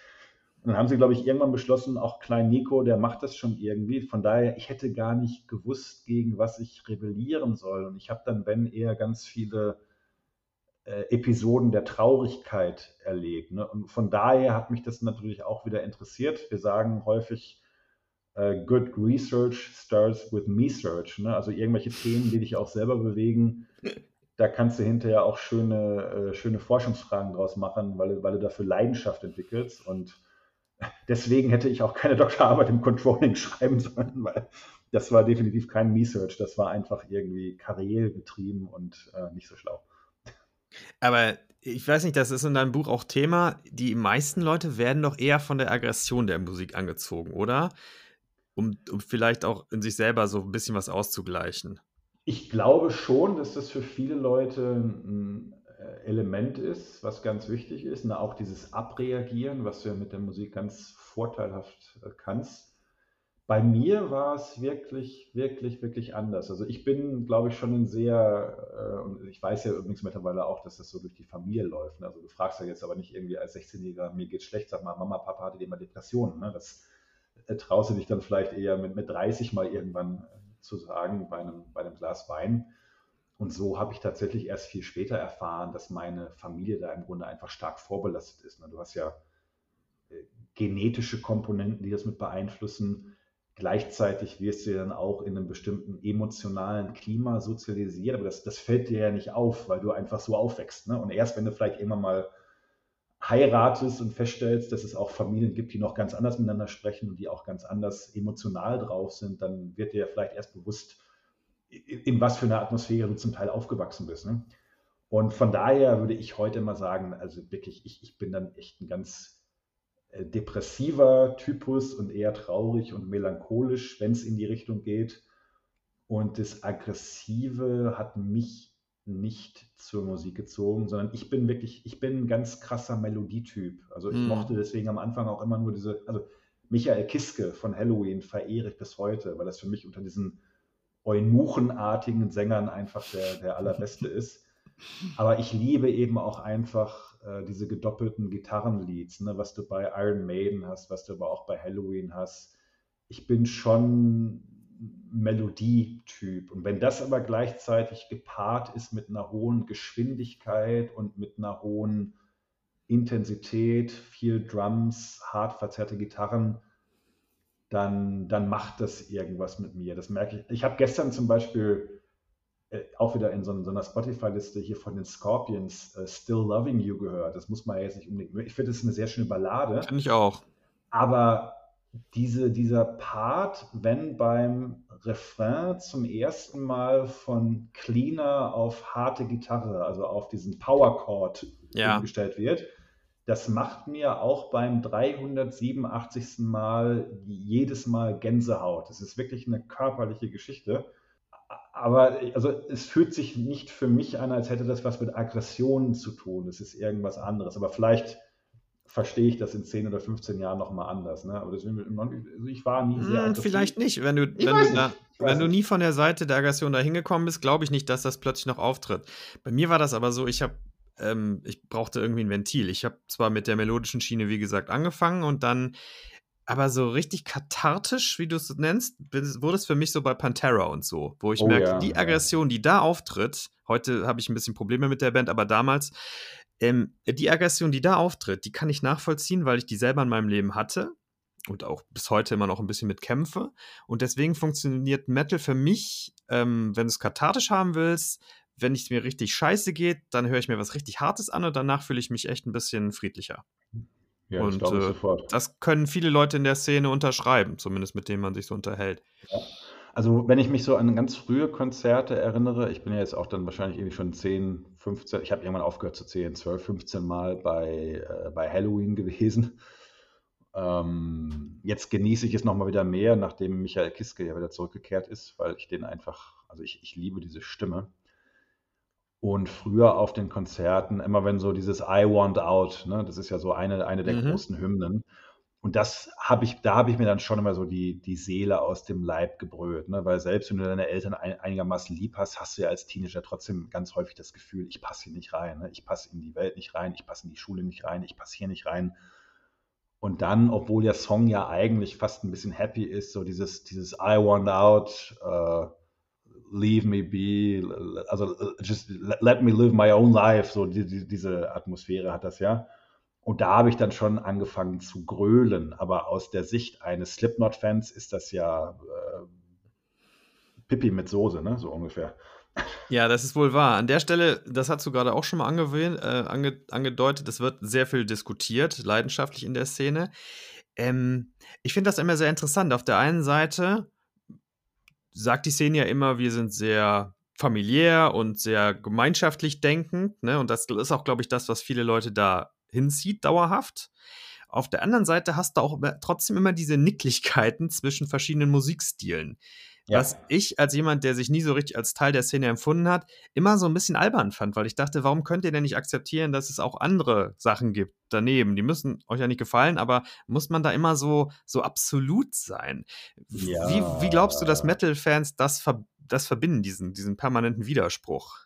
Speaker 2: Und dann haben sie, glaube ich, irgendwann beschlossen, auch Klein Nico, der macht das schon irgendwie. Von daher, ich hätte gar nicht gewusst, gegen was ich rebellieren soll. Und ich habe dann, wenn eher ganz viele äh, Episoden der Traurigkeit erlebt. Ne? Und von daher hat mich das natürlich auch wieder interessiert. Wir sagen häufig, äh, good research starts with me search. Ne? Also irgendwelche Themen, die dich auch selber bewegen. Da kannst du hinterher auch schöne, äh, schöne Forschungsfragen draus machen, weil, weil du dafür Leidenschaft entwickelst. Und deswegen hätte ich auch keine Doktorarbeit im Controlling <laughs> schreiben sollen, weil das war definitiv kein Me-Search. Das war einfach irgendwie karrieregetrieben und äh, nicht so schlau.
Speaker 1: Aber ich weiß nicht, das ist in deinem Buch auch Thema. Die meisten Leute werden doch eher von der Aggression der Musik angezogen, oder? Um, um vielleicht auch in sich selber so ein bisschen was auszugleichen.
Speaker 2: Ich glaube schon, dass das für viele Leute ein äh, Element ist, was ganz wichtig ist. Und auch dieses Abreagieren, was du ja mit der Musik ganz vorteilhaft äh, kannst. Bei mir war es wirklich, wirklich, wirklich anders. Also ich bin, glaube ich, schon ein sehr, äh, und ich weiß ja übrigens mittlerweile auch, dass das so durch die Familie läuft. Ne? Also du fragst ja jetzt aber nicht irgendwie als 16-Jähriger, mir geht's schlecht, sag mal, Mama, Papa hatte immer Depressionen. Ne? Das äh, traust du dich dann vielleicht eher mit, mit 30 mal irgendwann äh, zu sagen bei einem, bei einem Glas Wein. Und so habe ich tatsächlich erst viel später erfahren, dass meine Familie da im Grunde einfach stark vorbelastet ist. Ne? Du hast ja äh, genetische Komponenten, die das mit beeinflussen Gleichzeitig wirst du dann auch in einem bestimmten emotionalen Klima sozialisiert, aber das, das fällt dir ja nicht auf, weil du einfach so aufwächst. Ne? Und erst wenn du vielleicht immer mal heiratest und feststellst, dass es auch Familien gibt, die noch ganz anders miteinander sprechen und die auch ganz anders emotional drauf sind, dann wird dir ja vielleicht erst bewusst, in was für einer Atmosphäre du zum Teil aufgewachsen bist. Ne? Und von daher würde ich heute mal sagen, also wirklich, ich, ich bin dann echt ein ganz depressiver Typus und eher traurig und melancholisch, wenn es in die Richtung geht. Und das Aggressive hat mich nicht zur Musik gezogen, sondern ich bin wirklich, ich bin ein ganz krasser Melodietyp. Also ich hm. mochte deswegen am Anfang auch immer nur diese, also Michael Kiske von Halloween verehre ich bis heute, weil das für mich unter diesen Eunuchenartigen Sängern einfach der, der <laughs> allerbeste ist. Aber ich liebe eben auch einfach äh, diese gedoppelten Gitarrenleads, ne, was du bei Iron Maiden hast, was du aber auch bei Halloween hast. Ich bin schon Melodietyp. Und wenn das aber gleichzeitig gepaart ist mit einer hohen Geschwindigkeit und mit einer hohen Intensität, viel Drums, hart verzerrte Gitarren, dann, dann macht das irgendwas mit mir. Das merke ich. Ich habe gestern zum Beispiel auch wieder in so, so einer Spotify-Liste hier von den Scorpions uh, Still Loving You gehört. Das muss man ja jetzt nicht unbedingt. Ich finde, das ist eine sehr schöne Ballade.
Speaker 1: Finde ich auch.
Speaker 2: Aber diese, dieser Part, wenn beim Refrain zum ersten Mal von cleaner auf harte Gitarre, also auf diesen Power Chord ja. umgestellt wird, das macht mir auch beim 387. Mal jedes Mal Gänsehaut. Das ist wirklich eine körperliche Geschichte aber also es fühlt sich nicht für mich an, als hätte das was mit Aggressionen zu tun. Es ist irgendwas anderes. Aber vielleicht verstehe ich das in 10 oder 15 Jahren nochmal anders. Ne? Aber deswegen, also ich war nie sehr.
Speaker 1: Hm, vielleicht nicht. Wenn du, wenn, du, da, wenn du nie von der Seite der Aggression da hingekommen bist, glaube ich nicht, dass das plötzlich noch auftritt. Bei mir war das aber so, ich habe ähm, ich brauchte irgendwie ein Ventil. Ich habe zwar mit der melodischen Schiene, wie gesagt, angefangen und dann aber so richtig kathartisch, wie du es nennst, wurde es für mich so bei Pantera und so, wo ich oh, merke, ja, die Aggression, die da auftritt, heute habe ich ein bisschen Probleme mit der Band, aber damals, ähm, die Aggression, die da auftritt, die kann ich nachvollziehen, weil ich die selber in meinem Leben hatte und auch bis heute immer noch ein bisschen mit kämpfe. Und deswegen funktioniert Metal für mich, ähm, wenn du es kathartisch haben willst, wenn es mir richtig scheiße geht, dann höre ich mir was richtig Hartes an und danach fühle ich mich echt ein bisschen friedlicher. Ja, und das, äh, das können viele Leute in der Szene unterschreiben, zumindest mit denen man sich so unterhält.
Speaker 2: Ja. Also, wenn ich mich so an ganz frühe Konzerte erinnere, ich bin ja jetzt auch dann wahrscheinlich irgendwie schon 10, 15, ich habe irgendwann aufgehört zu zählen, 12, 15 Mal bei, äh, bei Halloween <laughs> gewesen. Ähm, jetzt genieße ich es nochmal wieder mehr, nachdem Michael Kiske ja wieder zurückgekehrt ist, weil ich den einfach, also ich, ich liebe diese Stimme. Und früher auf den Konzerten, immer wenn so dieses I Want Out, ne, das ist ja so eine, eine der Mhm. großen Hymnen. Und das habe ich, da habe ich mir dann schon immer so die, die Seele aus dem Leib gebrüllt, ne? Weil selbst wenn du deine Eltern ein, einigermaßen lieb hast, hast du ja als Teenager trotzdem ganz häufig das Gefühl, ich passe hier nicht rein, ne? Ich passe in die Welt nicht rein, ich passe in die Schule nicht rein, ich passe hier nicht rein. Und dann, obwohl der Song ja eigentlich fast ein bisschen happy ist, so dieses, dieses I Want Out, äh, leave me be, also just let me live my own life, so die, die, diese Atmosphäre hat das ja. Und da habe ich dann schon angefangen zu grölen, aber aus der Sicht eines Slipknot-Fans ist das ja äh, Pippi mit Soße, ne? so ungefähr.
Speaker 1: Ja, das ist wohl wahr. An der Stelle, das hast du gerade auch schon mal angewählt, äh, ange, angedeutet, es wird sehr viel diskutiert, leidenschaftlich in der Szene. Ähm, ich finde das immer sehr interessant. Auf der einen Seite sagt die Szene ja immer, wir sind sehr familiär und sehr gemeinschaftlich denkend. Ne? Und das ist auch, glaube ich, das, was viele Leute da hinzieht, dauerhaft. Auf der anderen Seite hast du auch trotzdem immer diese Nicklichkeiten zwischen verschiedenen Musikstilen. Ja. Was ich als jemand, der sich nie so richtig als Teil der Szene empfunden hat, immer so ein bisschen albern fand, weil ich dachte, warum könnt ihr denn nicht akzeptieren, dass es auch andere Sachen gibt daneben? Die müssen euch ja nicht gefallen, aber muss man da immer so, so absolut sein? Ja. Wie, wie glaubst du, dass Metal-Fans das, ver das verbinden, diesen, diesen permanenten Widerspruch?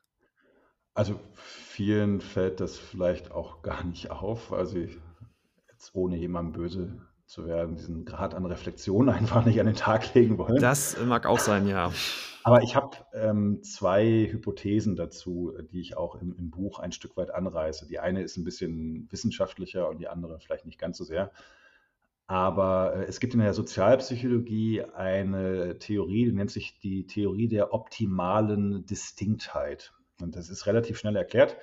Speaker 2: Also vielen fällt das vielleicht auch gar nicht auf. Also jetzt ohne jemandem böse zu werden, diesen Grad an Reflexion <laughs> einfach nicht an den Tag legen wollen.
Speaker 1: Das mag auch sein, ja.
Speaker 2: Aber ich habe ähm, zwei Hypothesen dazu, die ich auch im, im, Buch ein Stück weit anreiße. Die eine ist ein bisschen wissenschaftlicher und die andere vielleicht nicht ganz so sehr. Aber äh, es gibt in der Sozialpsychologie eine Theorie, die nennt sich die Theorie der optimalen Distinktheit. Und das ist relativ schnell erklärt.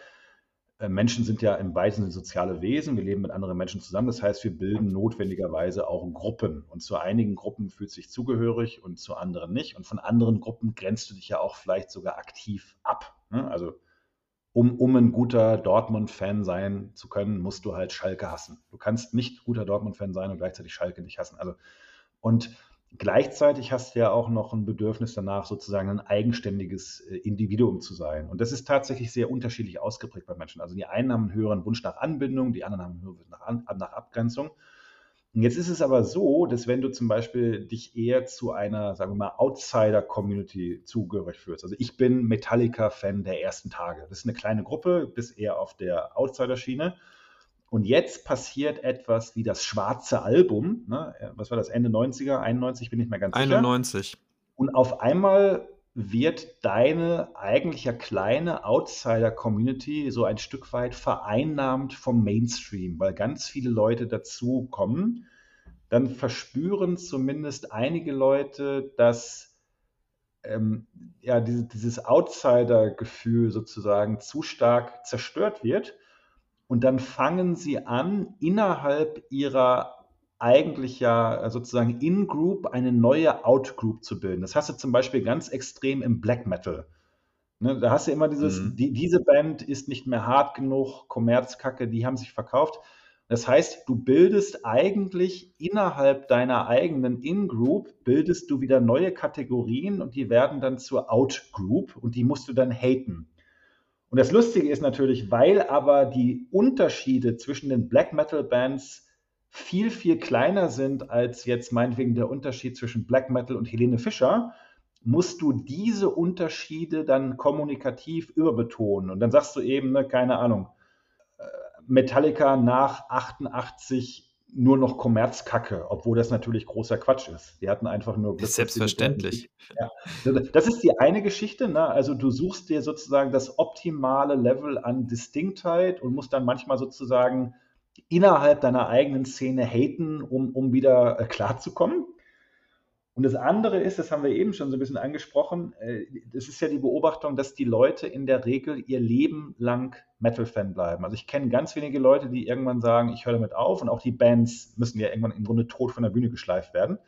Speaker 2: Äh, Menschen sind ja im weitesten Sinne soziale Wesen. Wir leben mit anderen Menschen zusammen. Das heißt, wir bilden notwendigerweise auch Gruppen. Und zu einigen Gruppen fühlt sich zugehörig und zu anderen nicht. Und von anderen Gruppen grenzt du dich ja auch vielleicht sogar aktiv ab. Ne? Also, um, um ein guter Dortmund-Fan sein zu können, musst du halt Schalke hassen. Du kannst nicht guter Dortmund-Fan sein und gleichzeitig Schalke nicht hassen. Also, und Gleichzeitig hast du ja auch noch ein Bedürfnis danach, sozusagen ein eigenständiges äh, Individuum zu sein. Und das ist tatsächlich sehr unterschiedlich ausgeprägt bei Menschen. Also die einen haben einen höheren Wunsch nach Anbindung, die anderen haben einen höheren Wunsch nach, nach Abgrenzung. Und jetzt ist es aber so, dass wenn du zum Beispiel dich eher zu einer, sagen wir mal, Outsider-Community zugehörig fühlst. Also ich bin Metallica-Fan der ersten Tage. Das ist eine kleine Gruppe, bist eher auf der Outsider-Schiene. Und jetzt passiert etwas wie das schwarze Album. Ne? Was war das? Ende 90er, 91, bin ich mir ganz
Speaker 1: 91.
Speaker 2: sicher. 91. Und auf einmal wird deine eigentlich ja kleine Outsider-Community so ein Stück weit vereinnahmt vom Mainstream, weil ganz viele Leute dazu kommen. Dann verspüren zumindest einige Leute, dass ähm, ja, diese, dieses Outsider-Gefühl sozusagen zu stark zerstört wird und dann fangen sie an, innerhalb ihrer eigentlich ja äh, sozusagen In-Group eine neue Out-Group zu bilden. Das hast du zum Beispiel ganz extrem im Black Metal. Ne, da hast du immer dieses, mhm. die, diese Band ist nicht mehr hart genug, Kommerzkacke, die haben sich verkauft. Das heißt, du bildest eigentlich innerhalb deiner eigenen In-Group, bildest du wieder neue Kategorien und die werden dann zur Out-Group und die musst du dann haten. Und das Lustige ist natürlich, weil aber die Unterschiede zwischen den Black Metal Bands viel, viel kleiner sind als jetzt meinetwegen der Unterschied zwischen Black Metal und Helene Fischer, musst du diese Unterschiede dann kommunikativ überbetonen. Und dann sagst du eben, ne, keine Ahnung, äh, Metallica nach 88 nur noch Kommerzkacke, obwohl das natürlich großer Quatsch ist. Die hatten einfach nur
Speaker 1: Glück. Ist selbstverständlich.
Speaker 2: Ja. Das ist die eine Geschichte. Ne? Also du suchst dir sozusagen das optimale Level an Distinktheit und musst dann manchmal sozusagen innerhalb deiner eigenen Szene haten, um, um wieder äh, klarzukommen. Und das andere ist, das haben wir eben schon so ein bisschen angesprochen, äh, das ist ja die Beobachtung, dass die Leute in der Regel ihr Leben lang Metal-Fan bleiben. Also ich kenne ganz wenige Leute, die irgendwann sagen, ich höre damit auf und auch die Bands müssen ja irgendwann im Grunde tot von der Bühne geschleift werden.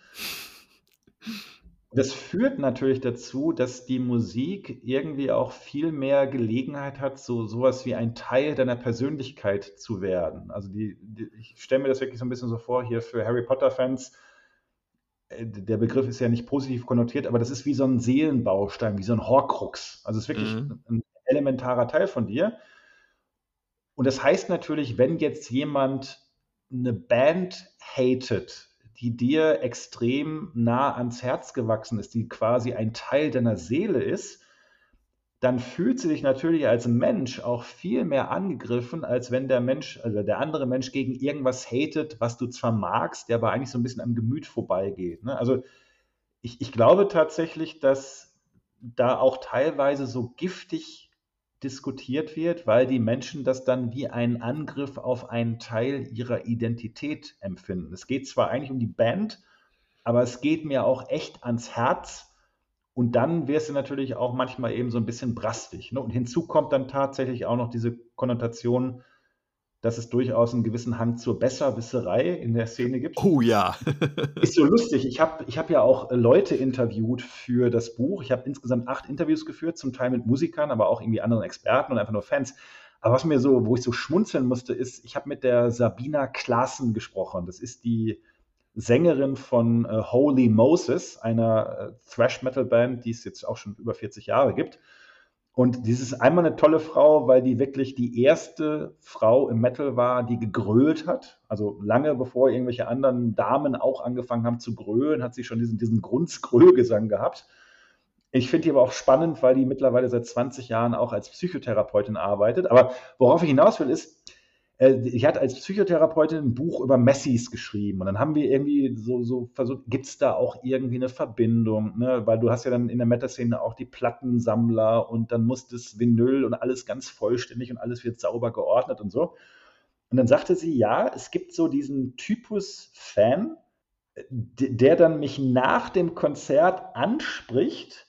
Speaker 2: Das führt natürlich dazu, dass die Musik irgendwie auch viel mehr Gelegenheit hat, so sowas wie ein Teil deiner Persönlichkeit zu werden. Also die, die ich stelle mir das wirklich so ein bisschen so vor, hier für Harry Potter-Fans, der Begriff ist ja nicht positiv konnotiert, aber das ist wie so ein Seelenbaustein, wie so ein Horcrux. Also es ist wirklich mhm. ein elementarer Teil von dir. Und das heißt natürlich, wenn jetzt jemand eine Band hatet, die dir extrem nah ans Herz gewachsen ist, die quasi ein Teil deiner Seele ist, dann fühlt sie sich natürlich als Mensch auch viel mehr angegriffen, als wenn der Mensch, also der andere Mensch gegen irgendwas hatet, was du zwar magst, der aber eigentlich so ein bisschen am Gemüt vorbeigeht. Ne? Also ich, ich glaube tatsächlich, dass da auch teilweise so giftig diskutiert wird, weil die Menschen das dann wie einen Angriff auf einen Teil ihrer Identität empfinden. Es geht zwar eigentlich um die Band, aber es geht mir auch echt ans Herz, und dann wirst du natürlich auch manchmal eben so ein bisschen brastig. Ne? Und hinzu kommt dann tatsächlich auch noch diese Konnotation, dass es durchaus einen gewissen Hang zur Besserwisserei in der Szene gibt.
Speaker 1: Oh ja. <laughs>
Speaker 2: ist so lustig. Ich habe ich hab ja auch Leute interviewt für das Buch. Ich habe insgesamt acht Interviews geführt, zum Teil mit Musikern, aber auch irgendwie anderen Experten und einfach nur Fans. Aber was mir so, wo ich so schmunzeln musste, ist, ich habe mit der Sabina Klaassen gesprochen. Das ist die Sängerin von äh, Holy Moses, einer äh, Thrash-Metal-Band, die es jetzt auch schon über 40 Jahre gibt. Und dies ist einmal eine tolle Frau, weil die wirklich die erste Frau im Metal war, die gegrölt hat. Also lange bevor irgendwelche anderen Damen auch angefangen haben zu grölen, hat sie schon diesen, diesen Grundskrölgesang gehabt. Ich finde die aber auch spannend, weil die mittlerweile seit 20 Jahren auch als Psychotherapeutin arbeitet. Aber worauf ich hinaus will, ist, äh, ich hatte als Psychotherapeutin ein Buch über Messis geschrieben und dann haben wir irgendwie so, so versucht, gibt es da auch irgendwie eine Verbindung, ne? weil du hast ja dann in der Meta-Szene auch die Plattensammler und dann muss das Vinyl und alles ganz vollständig und alles wird sauber geordnet und so. Und dann sagte sie, ja, es gibt so diesen Typus Fan, der dann mich nach dem Konzert anspricht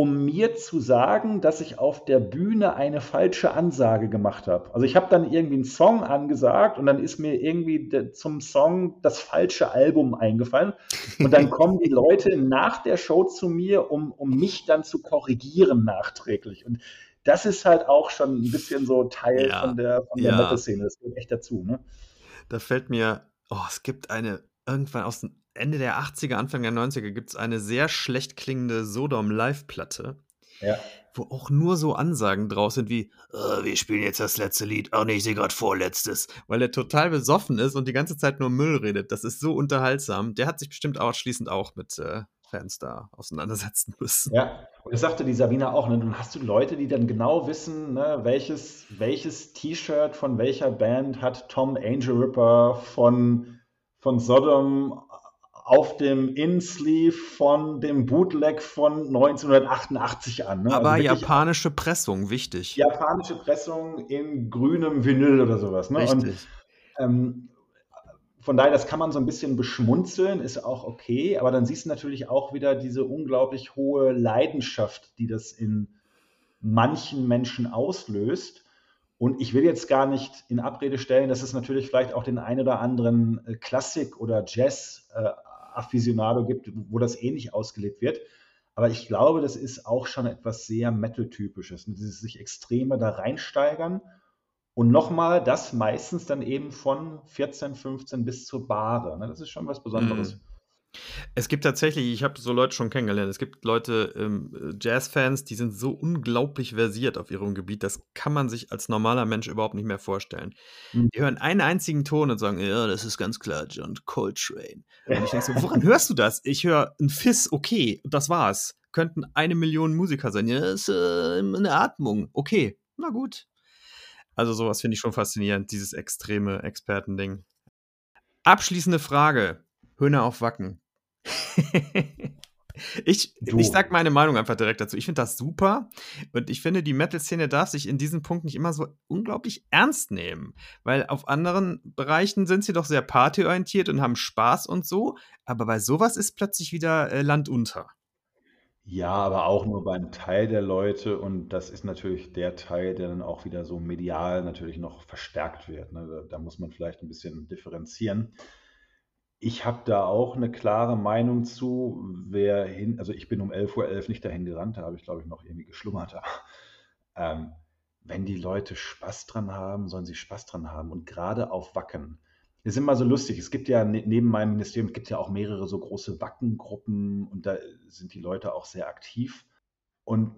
Speaker 2: um mir zu sagen, dass ich auf der Bühne eine falsche Ansage gemacht habe. Also ich habe dann irgendwie einen Song angesagt und dann ist mir irgendwie zum Song das falsche Album eingefallen. Und dann <laughs> kommen die Leute nach der Show zu mir, um, um mich dann zu korrigieren nachträglich. Und das ist halt auch schon ein bisschen so Teil ja, von der, von der ja. Metal-Szene. Das gehört echt dazu. Ne?
Speaker 1: Da fällt mir, oh, es gibt eine irgendwann aus den Ende der 80er, Anfang der 90er gibt es eine sehr schlecht klingende Sodom-Live-Platte. Ja. Wo auch nur so Ansagen draus sind wie, oh, wir spielen jetzt das letzte Lied, oh nee, ich sehe gerade vorletztes, weil er total besoffen ist und die ganze Zeit nur Müll redet. Das ist so unterhaltsam. Der hat sich bestimmt auch schließend auch mit äh, Fans da auseinandersetzen müssen.
Speaker 2: Ja, und das sagte die Sabina auch, ne? Dann hast du Leute, die dann genau wissen, ne, welches, welches T-Shirt von welcher Band hat Tom Angel Ripper von, von Sodom auf dem In-Sleeve von dem Bootleg von 1988 an.
Speaker 1: Ne? Aber also japanische Pressung, wichtig.
Speaker 2: Japanische Pressung in grünem Vinyl oder sowas. Ne? Richtig. Und, ähm, von daher, das kann man so ein bisschen beschmunzeln, ist auch okay, aber dann siehst du natürlich auch wieder diese unglaublich hohe Leidenschaft, die das in manchen Menschen auslöst. Und ich will jetzt gar nicht in Abrede stellen, dass es natürlich vielleicht auch den ein oder anderen äh, Klassik- oder Jazz äh, Aficionado gibt, wo das ähnlich ausgelebt wird. Aber ich glaube, das ist auch schon etwas sehr Metal-typisches. Dieses sich Extreme da reinsteigern Und nochmal, das meistens dann eben von 14, 15 bis zur Bahre. Ne? Das ist schon was Besonderes. Mhm.
Speaker 1: Es gibt tatsächlich, ich habe so Leute schon kennengelernt, es gibt Leute, ähm, Jazzfans, die sind so unglaublich versiert auf ihrem Gebiet, das kann man sich als normaler Mensch überhaupt nicht mehr vorstellen. Mhm. Die hören einen einzigen Ton und sagen, ja, das ist ganz klar John Coltrane. Und ich denke so, woran hörst du das? Ich höre ein Fiss, okay, das war's. Könnten eine Million Musiker sein. Ja, ist äh, eine Atmung, okay, na gut. Also sowas finde ich schon faszinierend, dieses extreme Expertending. Abschließende Frage. Höhner auf Wacken. <laughs> ich, ich sag meine Meinung einfach direkt dazu. Ich finde das super und ich finde, die Metal-Szene darf sich in diesem Punkt nicht immer so unglaublich ernst nehmen, weil auf anderen Bereichen sind sie doch sehr partyorientiert und haben Spaß und so, aber bei sowas ist plötzlich wieder äh, Land unter.
Speaker 2: Ja, aber auch nur beim Teil der Leute und das ist natürlich der Teil, der dann auch wieder so medial natürlich noch verstärkt wird. Ne? Da, da muss man vielleicht ein bisschen differenzieren. Ich habe da auch eine klare Meinung zu, wer hin also, ich bin um 11:11 Uhr nicht dahin gerannt, da habe ich, glaube ich, noch irgendwie geschlummert. <laughs> ähm, wenn die Leute Spaß dran haben, sollen sie Spaß dran haben und gerade auf Wacken. ist immer so lustig. Es gibt ja ne neben meinem Ministerium gibt ja auch mehrere so große Wackengruppen und da sind die Leute auch sehr aktiv. Und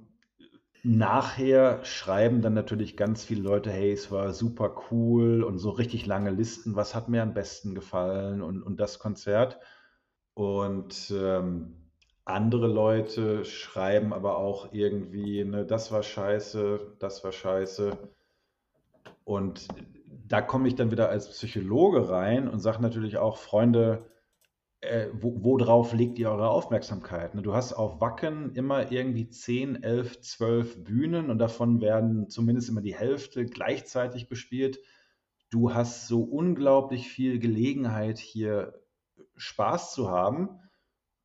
Speaker 2: Nachher schreiben dann natürlich ganz viele Leute, hey, es war super cool und so richtig lange Listen, was hat mir am besten gefallen und, und das Konzert. Und ähm, andere Leute schreiben aber auch irgendwie, ne, das war scheiße, das war scheiße. Und da komme ich dann wieder als Psychologe rein und sage natürlich auch, Freunde, äh, wo, worauf legt ihr eure Aufmerksamkeit? Ne? Du hast auf Wacken immer irgendwie 10, 11, 12 Bühnen und davon werden zumindest immer die Hälfte gleichzeitig bespielt. Du hast so unglaublich viel Gelegenheit, hier Spaß zu haben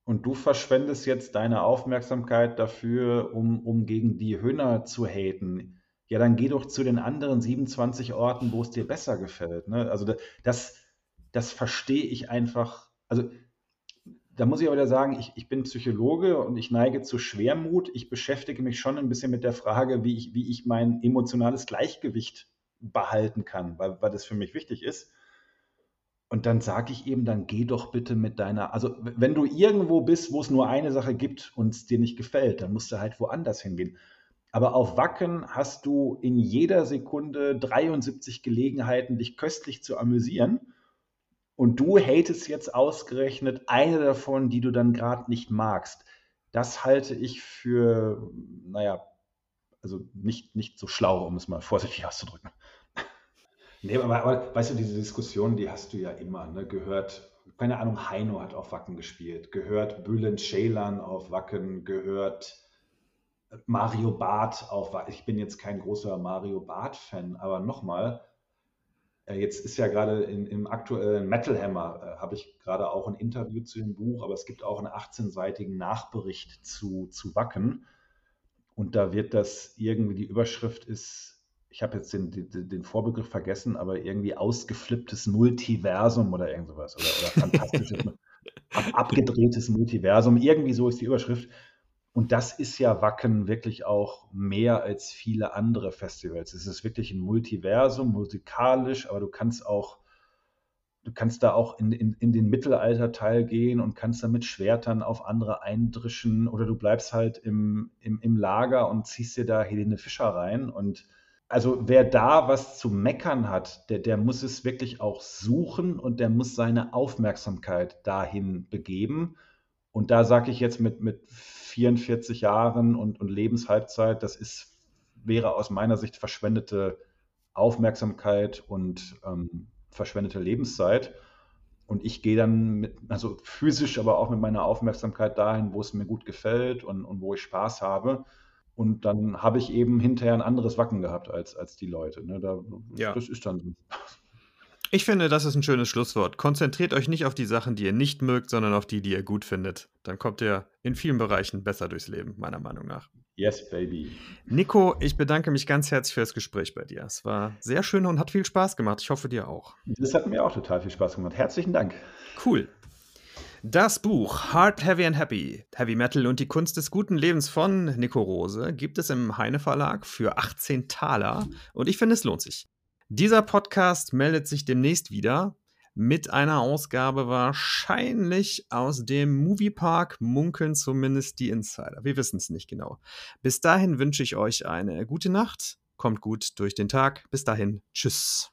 Speaker 2: und du verschwendest jetzt deine Aufmerksamkeit dafür, um, um gegen die Hühner zu haten. Ja, dann geh doch zu den anderen 27 Orten, wo es dir besser gefällt. Ne? Also das, das verstehe ich einfach. Also da muss ich aber wieder sagen, ich, ich bin Psychologe und ich neige zu Schwermut. Ich beschäftige mich schon ein bisschen mit der Frage, wie ich, wie ich mein emotionales Gleichgewicht behalten kann, weil, weil das für mich wichtig ist. Und dann sage ich eben, dann geh doch bitte mit deiner, also wenn du irgendwo bist, wo es nur eine Sache gibt und es dir nicht gefällt, dann musst du halt woanders hingehen. Aber auf Wacken hast du in jeder Sekunde 73 Gelegenheiten, dich köstlich zu amüsieren. Und du hatest jetzt ausgerechnet eine davon, die du dann gerade nicht magst. Das halte ich für, naja, also nicht, nicht so schlau, um es mal vorsichtig <laughs> auszudrücken. nee, aber, aber, weißt du, diese Diskussion, die hast du ja immer, ne? Gehört, keine Ahnung, Heino hat auf Wacken gespielt, gehört Bülent Ceylan auf Wacken, gehört Mario Barth auf Wacken. Ich bin jetzt kein großer Mario Barth-Fan, aber nochmal, jetzt ist ja gerade im aktuellen Metal Hammer, äh, habe ich gerade auch ein Interview zu dem Buch, aber es gibt auch einen 18-seitigen Nachbericht zu, zu Wacken. Und da wird das irgendwie, die Überschrift ist, ich habe jetzt den, den, den, Vorbegriff vergessen, aber irgendwie ausgeflipptes Multiversum oder irgend sowas. Oder, oder <laughs> fantastisches, ab, abgedrehtes Multiversum. Irgendwie so ist die Überschrift. Und das ist ja Wacken wirklich auch mehr als viele andere Festivals. Es ist wirklich ein Multiversum, musikalisch, aber du kannst auch, du kannst da auch in, in, in den Mittelalterteil gehen und kannst da mit Schwertern auf andere eindrischen oder du bleibst halt im, im, im Lager und ziehst dir da Helene Fischer rein. Und also wer da was zu meckern hat, der, der muss es wirklich auch suchen und der muss seine Aufmerksamkeit dahin begeben. Und da sage ich jetzt mit, mit 44 Jahren und, und Lebenshalbzeit, das ist, wäre aus meiner Sicht verschwendete Aufmerksamkeit und ähm, verschwendete Lebenszeit. Und ich gehe dann mit, also physisch, aber auch mit meiner Aufmerksamkeit dahin, wo es mir gut gefällt und, und wo ich Spaß habe. Und dann habe ich eben hinterher ein anderes Wacken gehabt als, als die Leute. Ne? Da, ja. Das ist dann so.
Speaker 1: Ich finde, das ist ein schönes Schlusswort. Konzentriert euch nicht auf die Sachen, die ihr nicht mögt, sondern auf die, die ihr gut findet. Dann kommt ihr in vielen Bereichen besser durchs Leben, meiner Meinung nach.
Speaker 2: Yes, baby.
Speaker 1: Nico, ich bedanke mich ganz herzlich für das Gespräch bei dir. Es war sehr schön und hat viel Spaß gemacht. Ich hoffe, dir auch.
Speaker 2: Das hat mir auch total viel Spaß gemacht. Herzlichen Dank.
Speaker 1: Cool. Das Buch Hard, Heavy and Happy, Heavy Metal und die Kunst des guten Lebens von Nico Rose gibt es im Heine Verlag für 18 Taler und ich finde, es lohnt sich. Dieser Podcast meldet sich demnächst wieder mit einer Ausgabe wahrscheinlich aus dem Moviepark, munkeln zumindest die Insider. Wir wissen es nicht genau. Bis dahin wünsche ich euch eine gute Nacht, kommt gut durch den Tag. Bis dahin, tschüss.